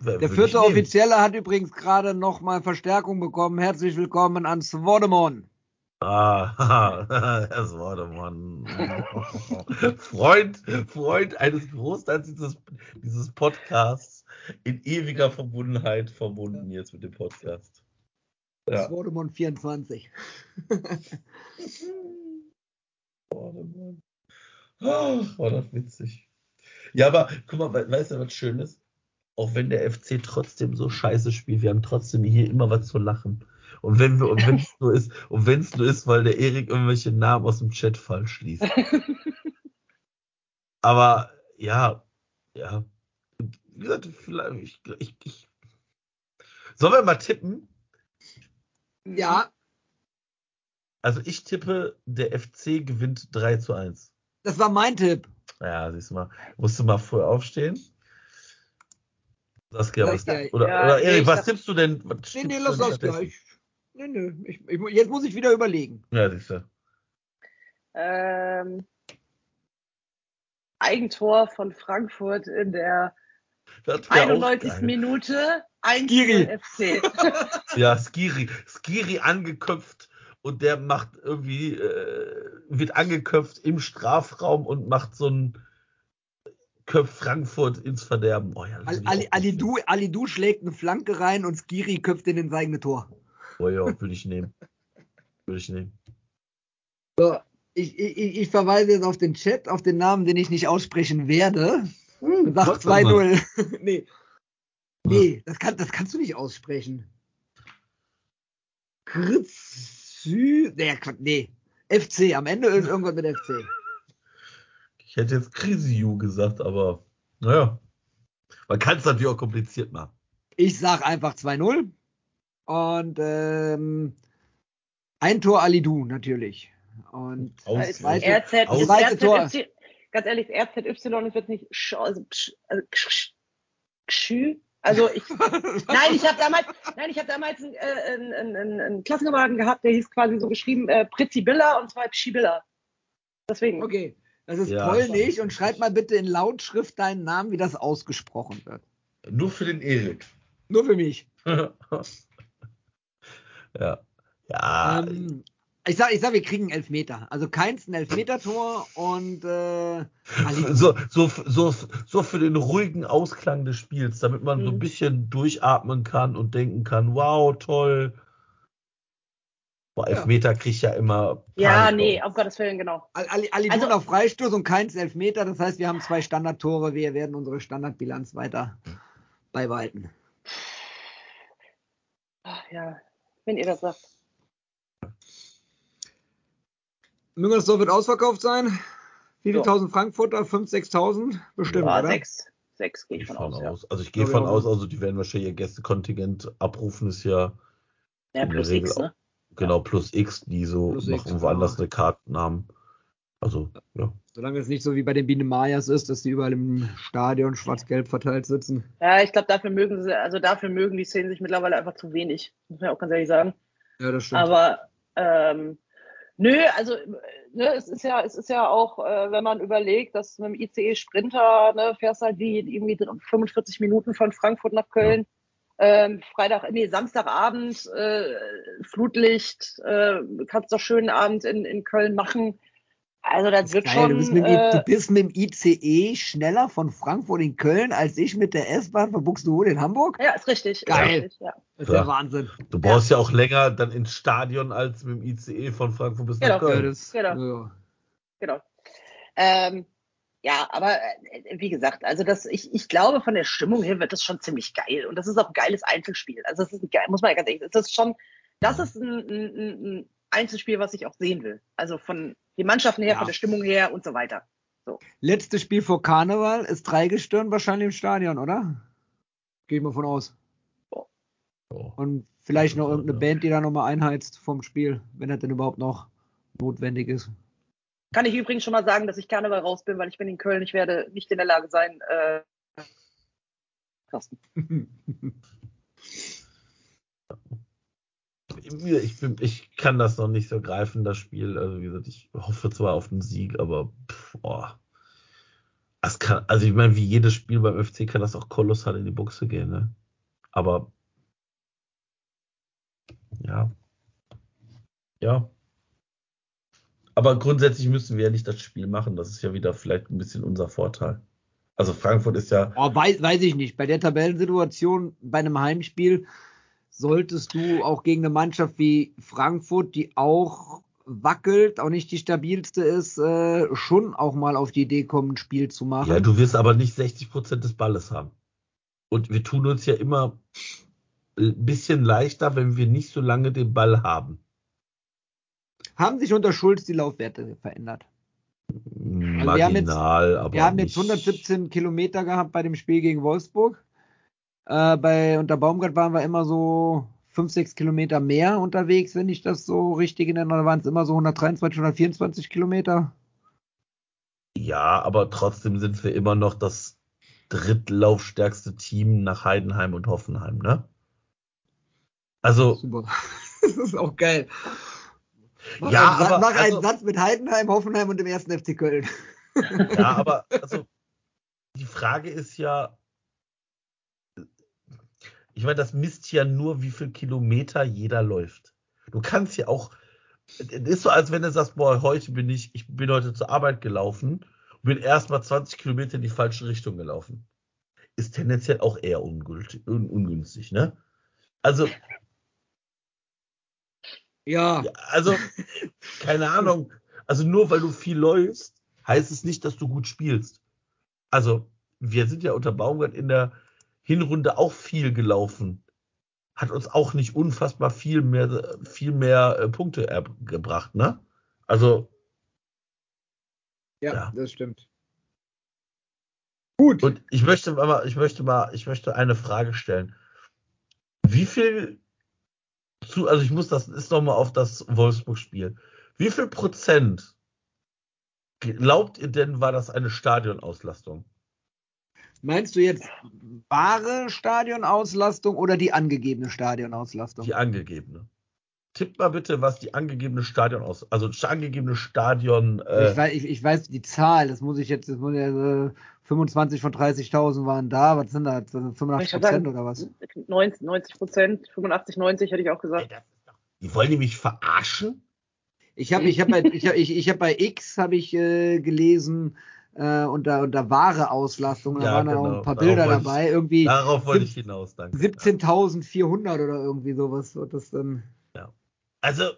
Der vierte? Offizielle hat übrigens gerade nochmal Verstärkung bekommen. Herzlich willkommen an Swordemon. Ah, das war der Mann. Freund, Freund eines Großteils dieses, dieses Podcasts in ewiger Verbundenheit verbunden jetzt mit dem Podcast. Ja. Swordemon 24. Vordermann. Ach, war das witzig. Ja, aber guck mal, we- weißt du, was Schönes? Auch wenn der FC trotzdem so scheiße spielt, wir haben trotzdem hier immer was zu lachen. Und wenn wir, und wenn es nur ist, und wenn es nur ist, weil der Erik irgendwelche Namen aus dem Chat falsch liest. Aber ja, ja. Wie gesagt, vielleicht, ich, ich, ich. Sollen wir mal tippen? Ja, Also ich tippe, der FC gewinnt 3 zu 1. das war mein Tipp. Ja, siehst du mal. Musst du mal früh aufstehen? Saskia, Ja, was, ja, oder, ja, oder Erik, was tippst du denn? Was Nee, nee, lass das gleich. Nee, nee, ich, ich, jetzt muss ich wieder überlegen. Ja, siehst du. Ähm, Eigentor von Frankfurt in der Das wär auch 91. geil. Minute. 1 Skiri. FC. Ja, Skiri. Skiri angeköpft und der macht irgendwie, äh, wird angeköpft im Strafraum und macht so ein Köpf Frankfurt ins Verderben. Oh ja, Ali, Ali, du, Ali Du schlägt eine Flanke rein und Skiri köpft in ins eigene Tor. Finden. Oh ja, würde ich nehmen. Würde ich nehmen. So, ich, ich, ich verweise jetzt auf den Chat, auf den Namen, den ich nicht aussprechen werde. Und sag Trotzdem mal. 2-0. nee. Nee, das, kann, das kannst du nicht aussprechen. Kritzü. Nee, Quatsch, nee. FC, am Ende ist irgendwas mit FC. Ich hätte jetzt Krisiu gesagt, aber naja. Man kann es natürlich auch kompliziert machen. Ich sag einfach 2-0. Und ähm, ein Tor Alidu natürlich. Und Aus- Ist zweite- RZ, ist zweite Tor. Ganz ehrlich, RZY ist jetzt nicht sch, also, sch, also, sch, sch, also ich, nein, ich habe damals, nein, ich habe damals einen, äh, einen, einen, einen, Klassenkameraden gehabt, der hieß quasi so geschrieben äh, Pritzibilla und zwar Pschibilla. Deswegen. okay, das ist Ja. polnisch und schreib mal bitte in Lautschrift deinen Namen, wie das ausgesprochen wird. Nur für den Erik. Nur für mich. ja. Ja. Ähm, ich sag, ich sag, wir kriegen Elfmeter. Also keins ein Elfmeter-Tor und äh, so, so, so, so für den ruhigen Ausklang des Spiels, damit man so ein Mhm. bisschen durchatmen kann und denken kann, wow, toll. Boah, Ja. Elfmeter krieg ich ja immer. Ja, Panik nee, auf. auf Gottes Willen, genau. Ali, Ali Also- auf Freistoß und keins Elfmeter. Das heißt, wir haben zwei Standardtore. Wir werden unsere Standardbilanz weiter beibehalten. Ach, ja, wenn ihr das sagt. Müngersdorf wird ausverkauft sein. Wie viele tausend Frankfurter? 5.000, 6.000? Bestimmt, Ja, oder? sechs, sechs gehe ich ich von von aus, ja. aus. Also ich gehe von aus, also die werden wahrscheinlich ihr Gästekontingent abrufen, ist ja Ja, in der plus Regel X, ne? genau plus X, die so Plus noch X, irgendwo anders genau. eine Karten haben. Also, ja. Solange es nicht so wie bei den Biene Mayas ist, dass die überall im Stadion schwarz-gelb verteilt sitzen. Ja, ich glaube, dafür mögen sie, also dafür mögen die Szenen sich mittlerweile einfach zu wenig, muss man ja auch ganz ehrlich sagen. Ja, das stimmt. Aber ähm, nö, also ne, es ist ja, es ist ja auch, äh, wenn man überlegt, dass mit dem ICE Sprinter ne, fährst halt die irgendwie 45 Minuten von Frankfurt nach Köln. Ähm, Freitag, nee, Samstagabend, äh, Flutlicht, äh, kannst doch schönen Abend in, in Köln machen. Also das, wird Geil, schon. du, bist mit, dem- äh, du bist mit dem ICE schneller von Frankfurt in Köln als ich mit der S-Bahn von Buxtehude in Hamburg? ja, ist richtig. Geil. Ist richtig ja. Das ist ja Ja. Wahnsinn. Du brauchst ja. auch länger dann ins Stadion als mit dem ICE von Frankfurt bis nach Genau. Ja, Köln. das, Genau. ja. genau. Ähm, ja, aber äh, wie gesagt, also das, ich, ich glaube, von der Stimmung her wird das schon ziemlich geil. Und das ist auch ein geiles Einzelspiel. Also das ist ein geil, muss man ja ganz ehrlich das ist schon, das ist ein, ein- ein Einzelspiel, was ich auch sehen will. Also von den Mannschaften her, Ja. von der Stimmung her und so weiter. Letztes Spiel vor Karneval ist Dreigestirn wahrscheinlich im Stadion, oder? Gehe ich mal von aus. So. Und vielleicht noch irgendeine Band, die da nochmal einheizt vom Spiel, wenn das denn überhaupt noch notwendig ist. Kann ich übrigens schon mal sagen, dass ich Karneval raus bin, weil ich bin in Köln. Ich werde nicht in der Lage sein, äh, Carsten. Ich, ich kann das noch nicht so greifen, das Spiel. Also wie gesagt, ich hoffe zwar auf einen Sieg, aber pff. Das kann, also ich meine, wie jedes Spiel beim FC kann das auch kolossal in die Buchse gehen, ne? Aber ja. Ja. Aber grundsätzlich müssen wir ja nicht das Spiel machen. Das ist ja wieder vielleicht ein bisschen unser Vorteil. Also Frankfurt ist ja, Oh, weiß, weiß ich nicht. Bei der Tabellensituation bei einem Heimspiel solltest du auch gegen eine Mannschaft wie Frankfurt, die auch wackelt, auch nicht die stabilste ist, äh, schon auch mal auf die Idee kommen, ein Spiel zu machen. ja, du wirst aber nicht 60 Prozent des Balles haben. Und wir tun uns ja immer ein bisschen leichter, wenn wir nicht so lange den Ball haben. Haben sich unter Schulz die Laufwerte verändert? wir haben jetzt- Marginal, aber Wir haben jetzt nicht- 117 Kilometer gehabt bei dem Spiel gegen Wolfsburg. Äh, bei unter Baumgart waren wir immer so 5, 6 Kilometer mehr unterwegs, wenn ich das so richtig in Erinnerung waren es immer so 123, 124 Kilometer. Ja, aber trotzdem sind wir immer noch das drittlaufstärkste Team nach Heidenheim und Hoffenheim, ne? Also, Super. das ist auch geil. Mach Ja, einen, aber mach einen also- Satz mit Heidenheim, Hoffenheim und dem ersten FC Köln. ja, aber also die Frage ist ja, ich meine, das misst ja nur, wie viel Kilometer jeder läuft. Du kannst ja auch, es ist so, als wenn du sagst, boah, heute bin ich, ich bin heute zur Arbeit gelaufen und bin erstmal 20 Kilometer in die falsche Richtung gelaufen. Ist tendenziell auch eher ungültig, un, ungünstig, ne? Also, Ja, ja, also, keine Ahnung. Also nur weil du viel läufst, heißt es nicht, dass du gut spielst. Also, wir sind ja unter Baumgart in der Hinrunde auch viel gelaufen. Hat uns auch nicht unfassbar viel mehr, viel mehr äh, Punkte gebracht, ne? Also, ja, Ja. das stimmt. Gut. und ich möchte mal, ich möchte mal, ich möchte eine Frage stellen. Wie viel zu, also ich muss das, ist noch mal auf das Wolfsburg-Spiel. Wie viel Prozent glaubt ihr denn, war das eine Stadionauslastung? Meinst du jetzt wahre Stadionauslastung oder die angegebene Stadionauslastung? Die angegebene. Tipp mal bitte, was die angegebene Stadion aus, also angegebene Stadion. Äh, ich, weiß, ich, ich weiß die Zahl, das muss ich jetzt, das muss ja, äh, 25 von 30.000 waren da, was sind das? 85 Ich würd Prozent oder was? 90, 90 Prozent, 85, 90 hätte ich auch ey, gesagt. doch- die wollen die mich verarschen? Ich habe ich hab bei, ich hab, ich, ich hab bei X habe ich äh, gelesen, äh, unter, unter wahre Auslastung, da Ja, waren dann auch genau, ein paar darauf Bilder ich- dabei, irgendwie Darauf wollte ich hinaus, danke. 17.400 oder irgendwie sowas wird das dann. Also,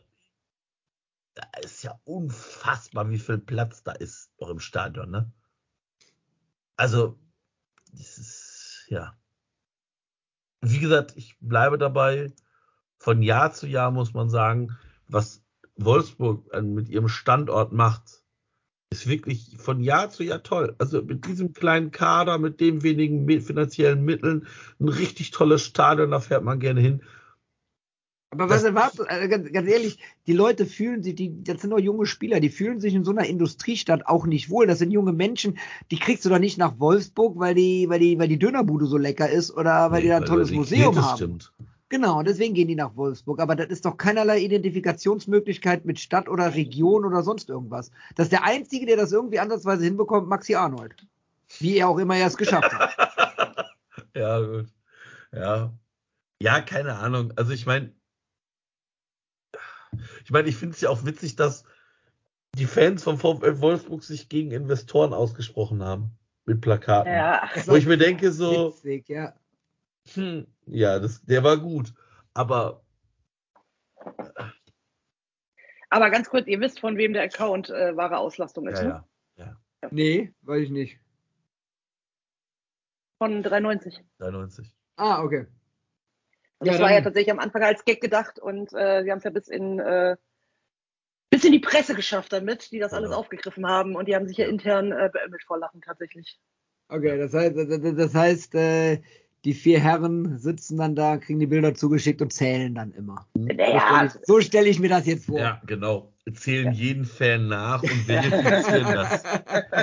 da ist ja unfassbar, wie viel Platz da ist noch im Stadion, ne? Also, das ist, ja. Wie gesagt, ich bleibe dabei. Von Jahr zu Jahr muss man sagen, was Wolfsburg mit ihrem Standort macht, ist wirklich von Jahr zu Jahr toll. Also mit diesem kleinen Kader, mit den wenigen finanziellen Mitteln, ein richtig tolles Stadion, da fährt man gerne hin. Aber Das- was erwartet, äh, ganz, ganz ehrlich, die Leute fühlen sich, die, das sind doch junge Spieler, die fühlen sich in so einer Industriestadt auch nicht wohl. Das sind junge Menschen, die kriegst du doch nicht nach Wolfsburg, weil die, weil die, weil die Dönerbude so lecker ist oder weil die da ein Nee, tolles Museum haben. Stimmt. Genau, und deswegen gehen die nach Wolfsburg. Aber das ist doch keinerlei Identifikationsmöglichkeit mit Stadt oder Region oder sonst irgendwas. Das ist der Einzige, der das irgendwie ansatzweise hinbekommt, Maxi Arnold. Wie er auch immer er es geschafft hat. Ja, gut. Ja. Ja, keine Ahnung. Also ich meine, ich meine, ich finde es ja auch witzig, dass die Fans von VfL Wolfsburg sich gegen Investoren ausgesprochen haben. Mit Plakaten. Ja, Wo ich mir denke, so, Witzig, ja. hm, ja, das, der war gut. Aber aber ganz kurz, ihr wisst, von wem der Account äh, wahre Auslastung ist, ja, ne? ja, Nee, weiß ich nicht. Von 93. 93. Ah, okay. Und Ja, das war ja tatsächlich am Anfang als Gag gedacht und äh, sie haben es ja bis in äh, bis in die Presse geschafft damit, die das alles Genau. aufgegriffen haben und die haben sich ja intern äh, beömmelt vor Lachen tatsächlich. Okay, das heißt, das- das heißt, äh, die vier Herren sitzen dann da, kriegen die Bilder zugeschickt und zählen dann immer. Ja, So stelle ich mir das jetzt vor. Ja, genau. Zählen jeden Fan nach und verifizieren das.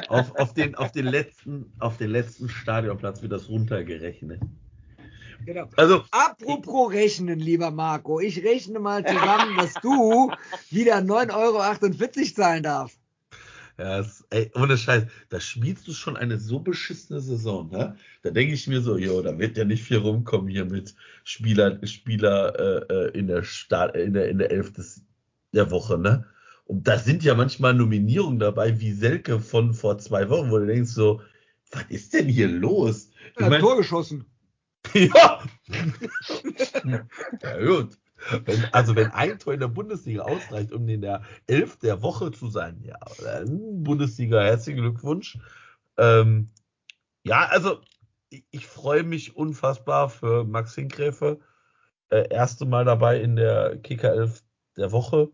Auf, auf, den, auf, den letzten, auf den letzten Stadionplatz wird das runtergerechnet. Genau. Also, Apropos rechnen, lieber Marco, ich rechne mal zusammen, dass du wieder 9,48 Euro zahlen darfst. Ja, es, ey, ohne Scheiß, da spielst du schon eine so beschissene Saison, ne? Da denke ich mir so, jo, da wird ja nicht viel rumkommen hier mit Spieler, Spieler äh, äh, in der Start, in der, in der Elf des, der Woche, ne? Und da sind ja manchmal Nominierungen dabei, wie Selke von vor zwei Wochen, wo du denkst so, was ist denn hier los? Ich Er hat mein- Tor geschossen. Ja. ja gut. Wenn, also wenn ein Tor in der Bundesliga ausreicht, um in der Elf der Woche zu sein, ja, Bundesliga, herzlichen Glückwunsch. Ähm, ja, also ich, ich freue mich unfassbar für Max Hinkgräfe. Äh, erste Mal dabei in der Kicker 11 der Woche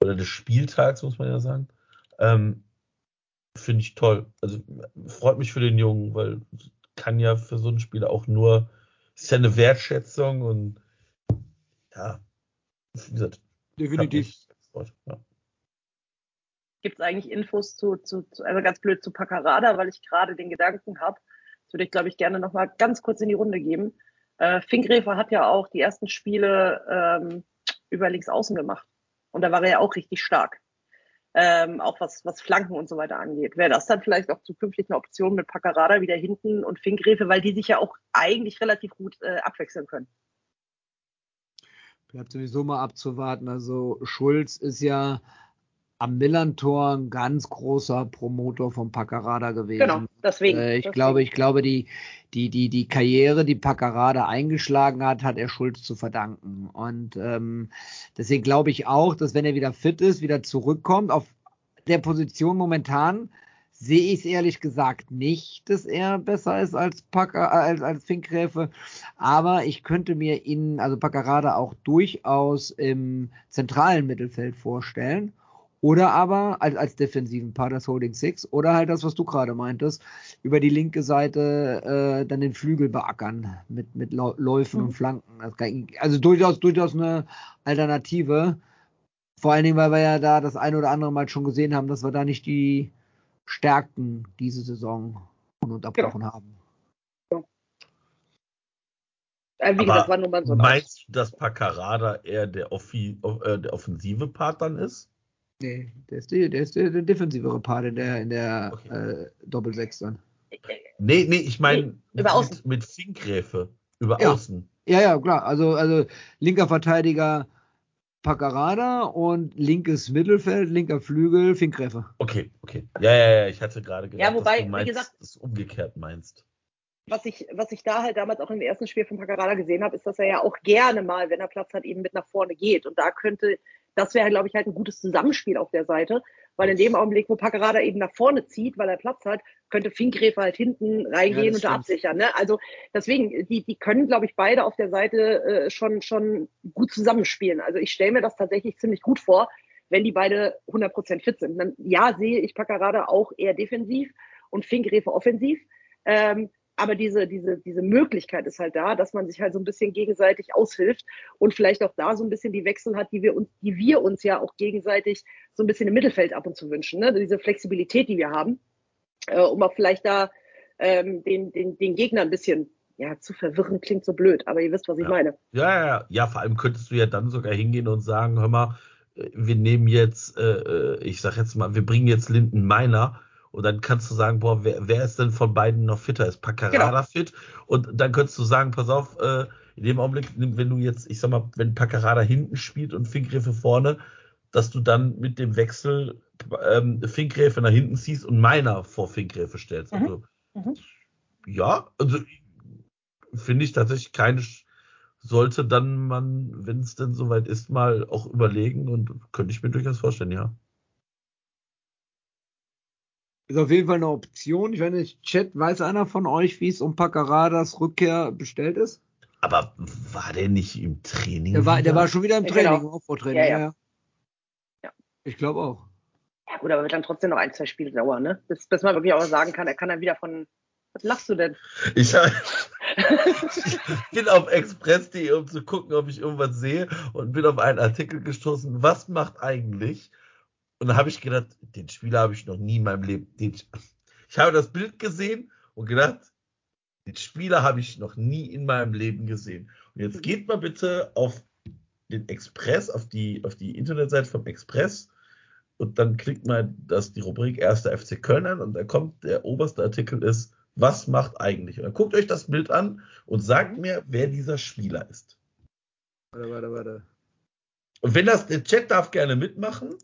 oder des Spieltags, muss man ja sagen. Ähm, Finde ich toll. Also freut mich für den Jungen, weil kann ja für so einen Spieler auch nur, ist ja eine Wertschätzung und ja, wie gesagt, Definitiv. ja. gibt es eigentlich Infos zu, zu, zu, also ganz blöd zu Paccarada, weil ich gerade den Gedanken habe, das würde ich, glaube ich, gerne nochmal ganz kurz in die Runde geben. Äh, Finkgräfer hat ja auch die ersten Spiele ähm, über links außen gemacht. Und da war er ja auch richtig stark. Ähm, auch was, was Flanken und so weiter angeht. Wäre das dann vielleicht auch zukünftig eine Option mit Paccarada wieder hinten und Finkgräfe, weil die sich ja auch eigentlich relativ gut äh, abwechseln können. Bleibt sowieso mal abzuwarten. Also Schulz ist ja am Millantor ein ganz großer Promotor von Paccarada gewesen. Genau, deswegen. Äh, ich deswegen. glaube, ich glaube, die, die, die, die Karriere, die Paccarada eingeschlagen hat, hat er Schulz zu verdanken. Und ähm, deswegen glaube ich auch, dass wenn er wieder fit ist, wieder zurückkommt, auf der Position momentan sehe ich es ehrlich gesagt nicht, dass er besser ist als Packer, äh, als, als Finkgräfe. Aber ich könnte mir ihn, also Paccarada, auch durchaus im zentralen Mittelfeld vorstellen. Oder aber als, als defensiven Part des Holding Six oder halt das, was du gerade meintest, über die linke Seite äh, dann den Flügel beackern mit, mit Läufen Mhm. und Flanken. Das kann, also durchaus, durchaus eine Alternative. Vor allen Dingen, weil wir ja da das eine oder andere Mal schon gesehen haben, dass wir da nicht die Stärken diese Saison ununterbrochen haben. Äh, wie Aber gesagt, war nur mal so ein Meinst du, dass Paccarada eher der, Offi, äh, der offensive Part dann ist? Nee, der ist, die, der, ist der, der defensivere Part in der, in der Okay. äh, Doppel-Sechs dann. Nee, nee, ich meine Nee, mit, mit Finkgräfe. Über Ja. Außen. Ja, ja, klar. Also, also linker Verteidiger Paccarada und linkes Mittelfeld, linker Flügel Finkgräfe. Okay, okay. Ja, ja, ja, ich hatte gerade gedacht, Ja, wobei, dass du wie meinst, gesagt- das umgekehrt meinst. was ich, was ich da halt damals auch im ersten Spiel von Paccarada gesehen habe, ist, dass er ja auch gerne mal, wenn er Platz hat, eben mit nach vorne geht. Und da könnte, das wäre, glaube ich, halt ein gutes Zusammenspiel auf der Seite, weil in dem Augenblick, wo Paccarada eben nach vorne zieht, weil er Platz hat, könnte Finkgräfer halt hinten reingehen Ja, und da absichern. Ne? Also deswegen, die, die können, glaube ich, beide auf der Seite äh, schon, schon gut zusammenspielen. Also ich stelle mir das tatsächlich ziemlich gut vor, wenn die beide 100% fit sind. Dann, ja, sehe ich Paccarada auch eher defensiv und Finkgräfer offensiv. Ähm, aber diese, diese, diese Möglichkeit ist halt da, dass man sich halt so ein bisschen gegenseitig aushilft und vielleicht auch da so ein bisschen die Wechsel hat, die wir uns, die wir uns ja auch gegenseitig so ein bisschen im Mittelfeld ab und zu wünschen. Ne? Diese Flexibilität, die wir haben, äh, um auch vielleicht da ähm, den, den, den Gegner ein bisschen ja, zu verwirren klingt so blöd, aber ihr wisst, was ich Ja. meine. Ja, ja, ja. Ja, vor allem könntest du ja dann sogar hingehen und sagen, hör mal, äh, wir nehmen jetzt, äh, äh, ich sag jetzt mal, wir bringen jetzt Linden Meiner und dann kannst du sagen, boah, wer, wer ist denn von beiden noch fitter? Ist Paccarada Genau. fit? Und dann könntest du sagen, pass auf, äh, in dem Augenblick, wenn du jetzt, ich sag mal, wenn Paccarada hinten spielt und Finkgräfe vorne, dass du dann mit dem Wechsel ähm, Finkgräfe nach hinten ziehst und Meiner vor Finkgräfe stellst. Mhm. Also, Mhm. ja, also finde ich tatsächlich keine, sollte dann man, wenn es denn soweit ist, mal auch überlegen und könnte ich mir durchaus vorstellen, ja. Ist auf jeden Fall eine Option. Ich weiß nicht, Chat, weiß einer von euch, wie es um Paccaradas Rückkehr bestellt ist? Aber war der nicht im Training? Der war, der war schon wieder im Training, genau. im Aufbautraining. Ja, Ja, ja. ja. Ja. Ich glaube auch. Ja gut, aber wird dann trotzdem noch ein, zwei Spiele dauern, ne? Bis, bis man wirklich auch sagen kann, er kann dann wieder von. Was lachst du denn? Ich, ich bin auf express.de, um zu gucken, ob ich irgendwas sehe und bin auf einen Artikel gestoßen, was macht eigentlich? Und da habe ich gedacht, den Spieler habe ich noch nie in meinem Leben. Den, ich habe das Bild gesehen und gedacht, den Spieler habe ich noch nie in meinem Leben gesehen. Und jetzt geht mal bitte auf den Express, auf die, auf die Internetseite vom Express und dann klickt mal das, die Rubrik Erster FC Köln an und da kommt der oberste Artikel ist, was macht eigentlich? Und dann guckt euch das Bild an und sagt mir, wer dieser Spieler ist. Warte, warte, warte. Und wenn das, der Chat darf gerne mitmachen.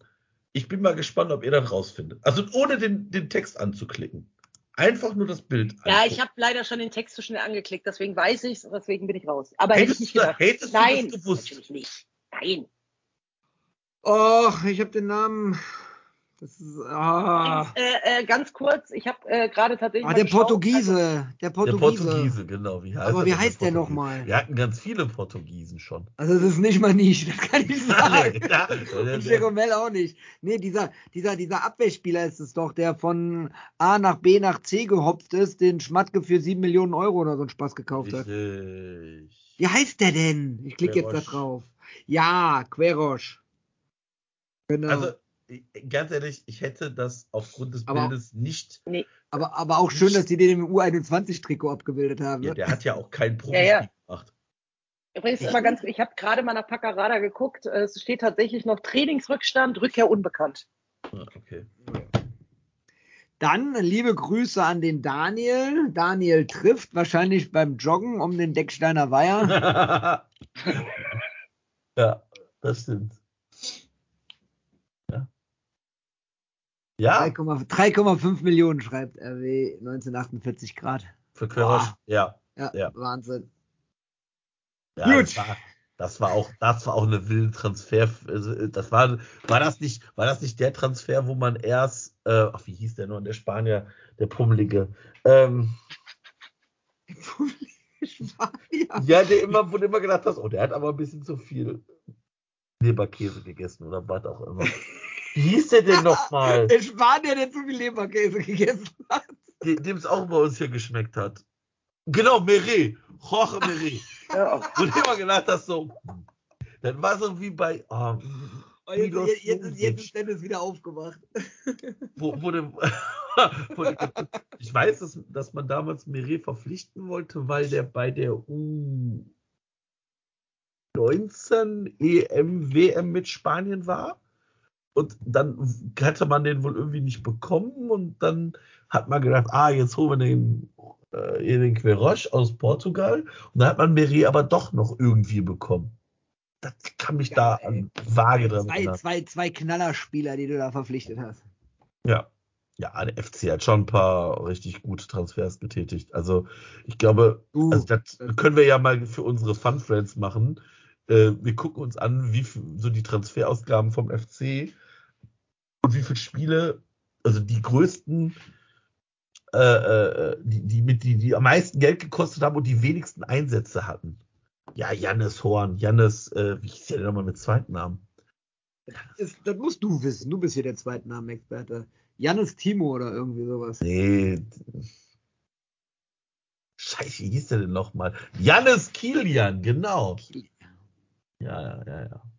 Ich bin mal gespannt, ob ihr das rausfindet. Also ohne den, den Text anzuklicken. Einfach nur das Bild. Ja, angucken. ich habe leider schon den Text zu schnell angeklickt, deswegen weiß ich es und deswegen bin ich raus. Aber hätte ich Hättest nicht du- gedacht. hättest du Nein, das gewusst? natürlich nicht. Nein. Oh, ich habe den Namen. Das ist, ah. Äh, äh, ganz kurz, ich habe äh, gerade tatsächlich. ah, mal der geschaut, Portugiese. Der Der Portugiese. Portugiese, genau. Wie heißt Aber er wie heißt der Portugiese? nochmal? Wir hatten ganz viele Portugiesen schon. Also, das ist nicht mal Nische, das kann ich sagen. Ja, Und der- Jeromel auch nicht. Nee, dieser, dieser, dieser Abwehrspieler ist es doch, der von A nach B nach C gehopft ist, den Schmatke für 7 Millionen Euro oder so einen Spaß gekauft hat. Richtig. Wie heißt der denn? Ich klicke jetzt da drauf. Ja, Querosch. Genau. Also, ganz ehrlich, ich hätte das aufgrund des Aber- Bildes nicht. aber, aber auch schön, dass die den im U21-Trikot abgebildet haben. Ja, ne? der hat ja auch kein Ja, ja. Profispiel gemacht. Übrigens immer ganz, ich habe gerade mal nach Packerada geguckt. äh, Es steht tatsächlich noch Trainingsrückstand, Rückkehr unbekannt. Ah, Okay. Dann liebe Grüße an den Daniel. Daniel trifft wahrscheinlich beim Joggen um den Decksteiner Weiher. ja, das stimmt. Ja, 3,5 3,5 Millionen schreibt RW 1948 Grad. für Querosch. Boah. Ja, Ja, Ja. Wahnsinn. ja Gut. Das, war, das war auch, das war auch eine wilde Transfer. Also, Das war, war das nicht, war das nicht der Transfer, wo man erst, äh, ach, wie hieß der nur, der Spanier, der Pummelige, ähm, Spanier. Ja, der immer, wo du immer gedacht hast, oh, der hat aber ein bisschen zu viel Leberkäse gegessen oder was auch immer. Wie hieß der denn nochmal? Der Spanier, der zu viel Leberkäse gegessen hat. Dem es auch bei uns hier geschmeckt hat. Genau, Meret. Jorge Meret. Ja. Wo du immer gedacht hast, so, dann war so wie bei, oh, Oh, jetzt, jetzt, jetzt, ist- jetzt ist. Dennis wieder aufgewacht. wo, wo, dem, wo ich weiß, dass, dass man damals Meret verpflichten wollte, weil der bei der U19 EM, WM mit Spanien war. Und dann hatte man den wohl irgendwie nicht bekommen und dann hat man gedacht, ah, jetzt holen wir den, äh, den Queiroz aus Portugal und dann hat man Meret aber doch noch irgendwie bekommen. Das kann mich da Geil, an vage dran Zwei, erinnern. zwei, zwei Knallerspieler, die du da verpflichtet hast. Ja. Ja, der FC hat schon ein paar richtig gute Transfers getätigt. Also ich glaube, Uh, also das können wir ja mal für unsere Fun Friends machen. Äh, wir gucken uns an, wie so die Transferausgaben vom FC und wie viele Spiele, also die größten, äh, äh, die, die mit die, die am meisten Geld gekostet haben und die wenigsten Einsätze hatten. Ja, Jannis Horn, Jannis, äh, wie hieß der denn nochmal mit zweiten Namen? ist, das musst du wissen. Du bist hier der Zweitnamen-Experte. Jannis Timo oder irgendwie sowas. Nee. Scheiße, wie hieß der denn nochmal? Jannis Kilian, genau. Ja, ja, ja, ja. Ja.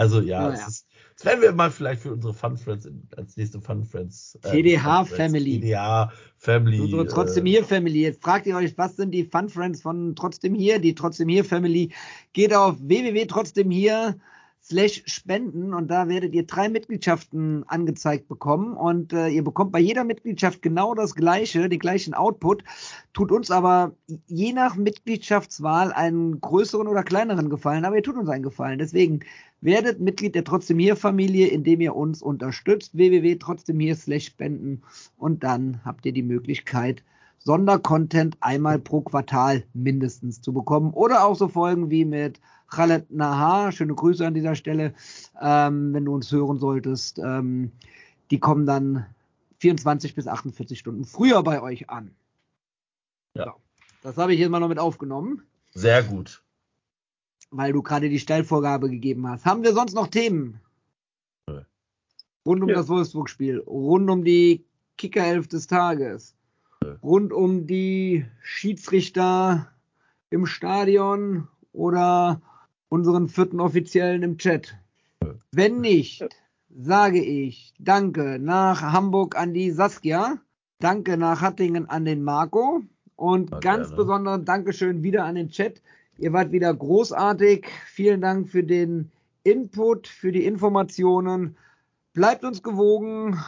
Also ja, Ja, es ja. ist, das werden wir mal vielleicht für unsere Fun Friends als nächste Fun Friends. äh, TDH Fun Friends, Family. TDH Family. Unsere Trotzdem äh, hier Family. Jetzt fragt ihr euch, was sind die Fun Friends von Trotzdem hier? Die Trotzdem hier Family geht auf www.trotzdemhier slash spenden und da werdet ihr drei Mitgliedschaften angezeigt bekommen und äh, ihr bekommt bei jeder Mitgliedschaft genau das gleiche, den gleichen Output, tut uns aber je nach Mitgliedschaftswahl einen größeren oder kleineren Gefallen, aber ihr tut uns einen Gefallen. Deswegen werdet Mitglied der Trotzdem hier Familie, indem ihr uns unterstützt, www.trotzdemhier slash spenden und dann habt ihr die Möglichkeit, Sondercontent einmal pro Quartal mindestens zu bekommen. Oder auch so Folgen wie mit Khaled Nahar, schöne Grüße an dieser Stelle, ähm, wenn du uns hören solltest. Ähm, die kommen dann 24 bis 48 Stunden früher bei euch an. Ja. So, das habe ich jetzt mal noch mit aufgenommen, Sehr gut. weil du gerade die Steilvorgabe gegeben hast. Haben wir sonst noch Themen? Rund um Nö. das Wolfsburg-Spiel, rund um die Kickerelf des Tages. Rund um die Schiedsrichter im Stadion oder unseren vierten Offiziellen im Chat? Wenn nicht, sage ich Danke nach Hamburg an die Saskia, Danke nach Hattingen an den Marco und Ja, ganz gerne. besonders Dankeschön wieder an den Chat. Ihr wart wieder großartig. Vielen Dank für den Input, für die Informationen. Bleibt uns gewogen,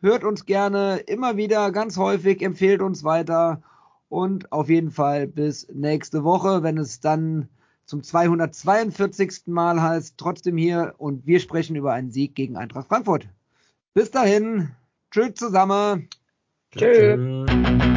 hört uns gerne immer wieder ganz häufig, empfehlt uns weiter und auf jeden Fall bis nächste Woche, wenn es dann zum 242. Mal heißt, trotzdem hier und wir sprechen über einen Sieg gegen Eintracht Frankfurt. Bis dahin, tschüss zusammen. Tschüss.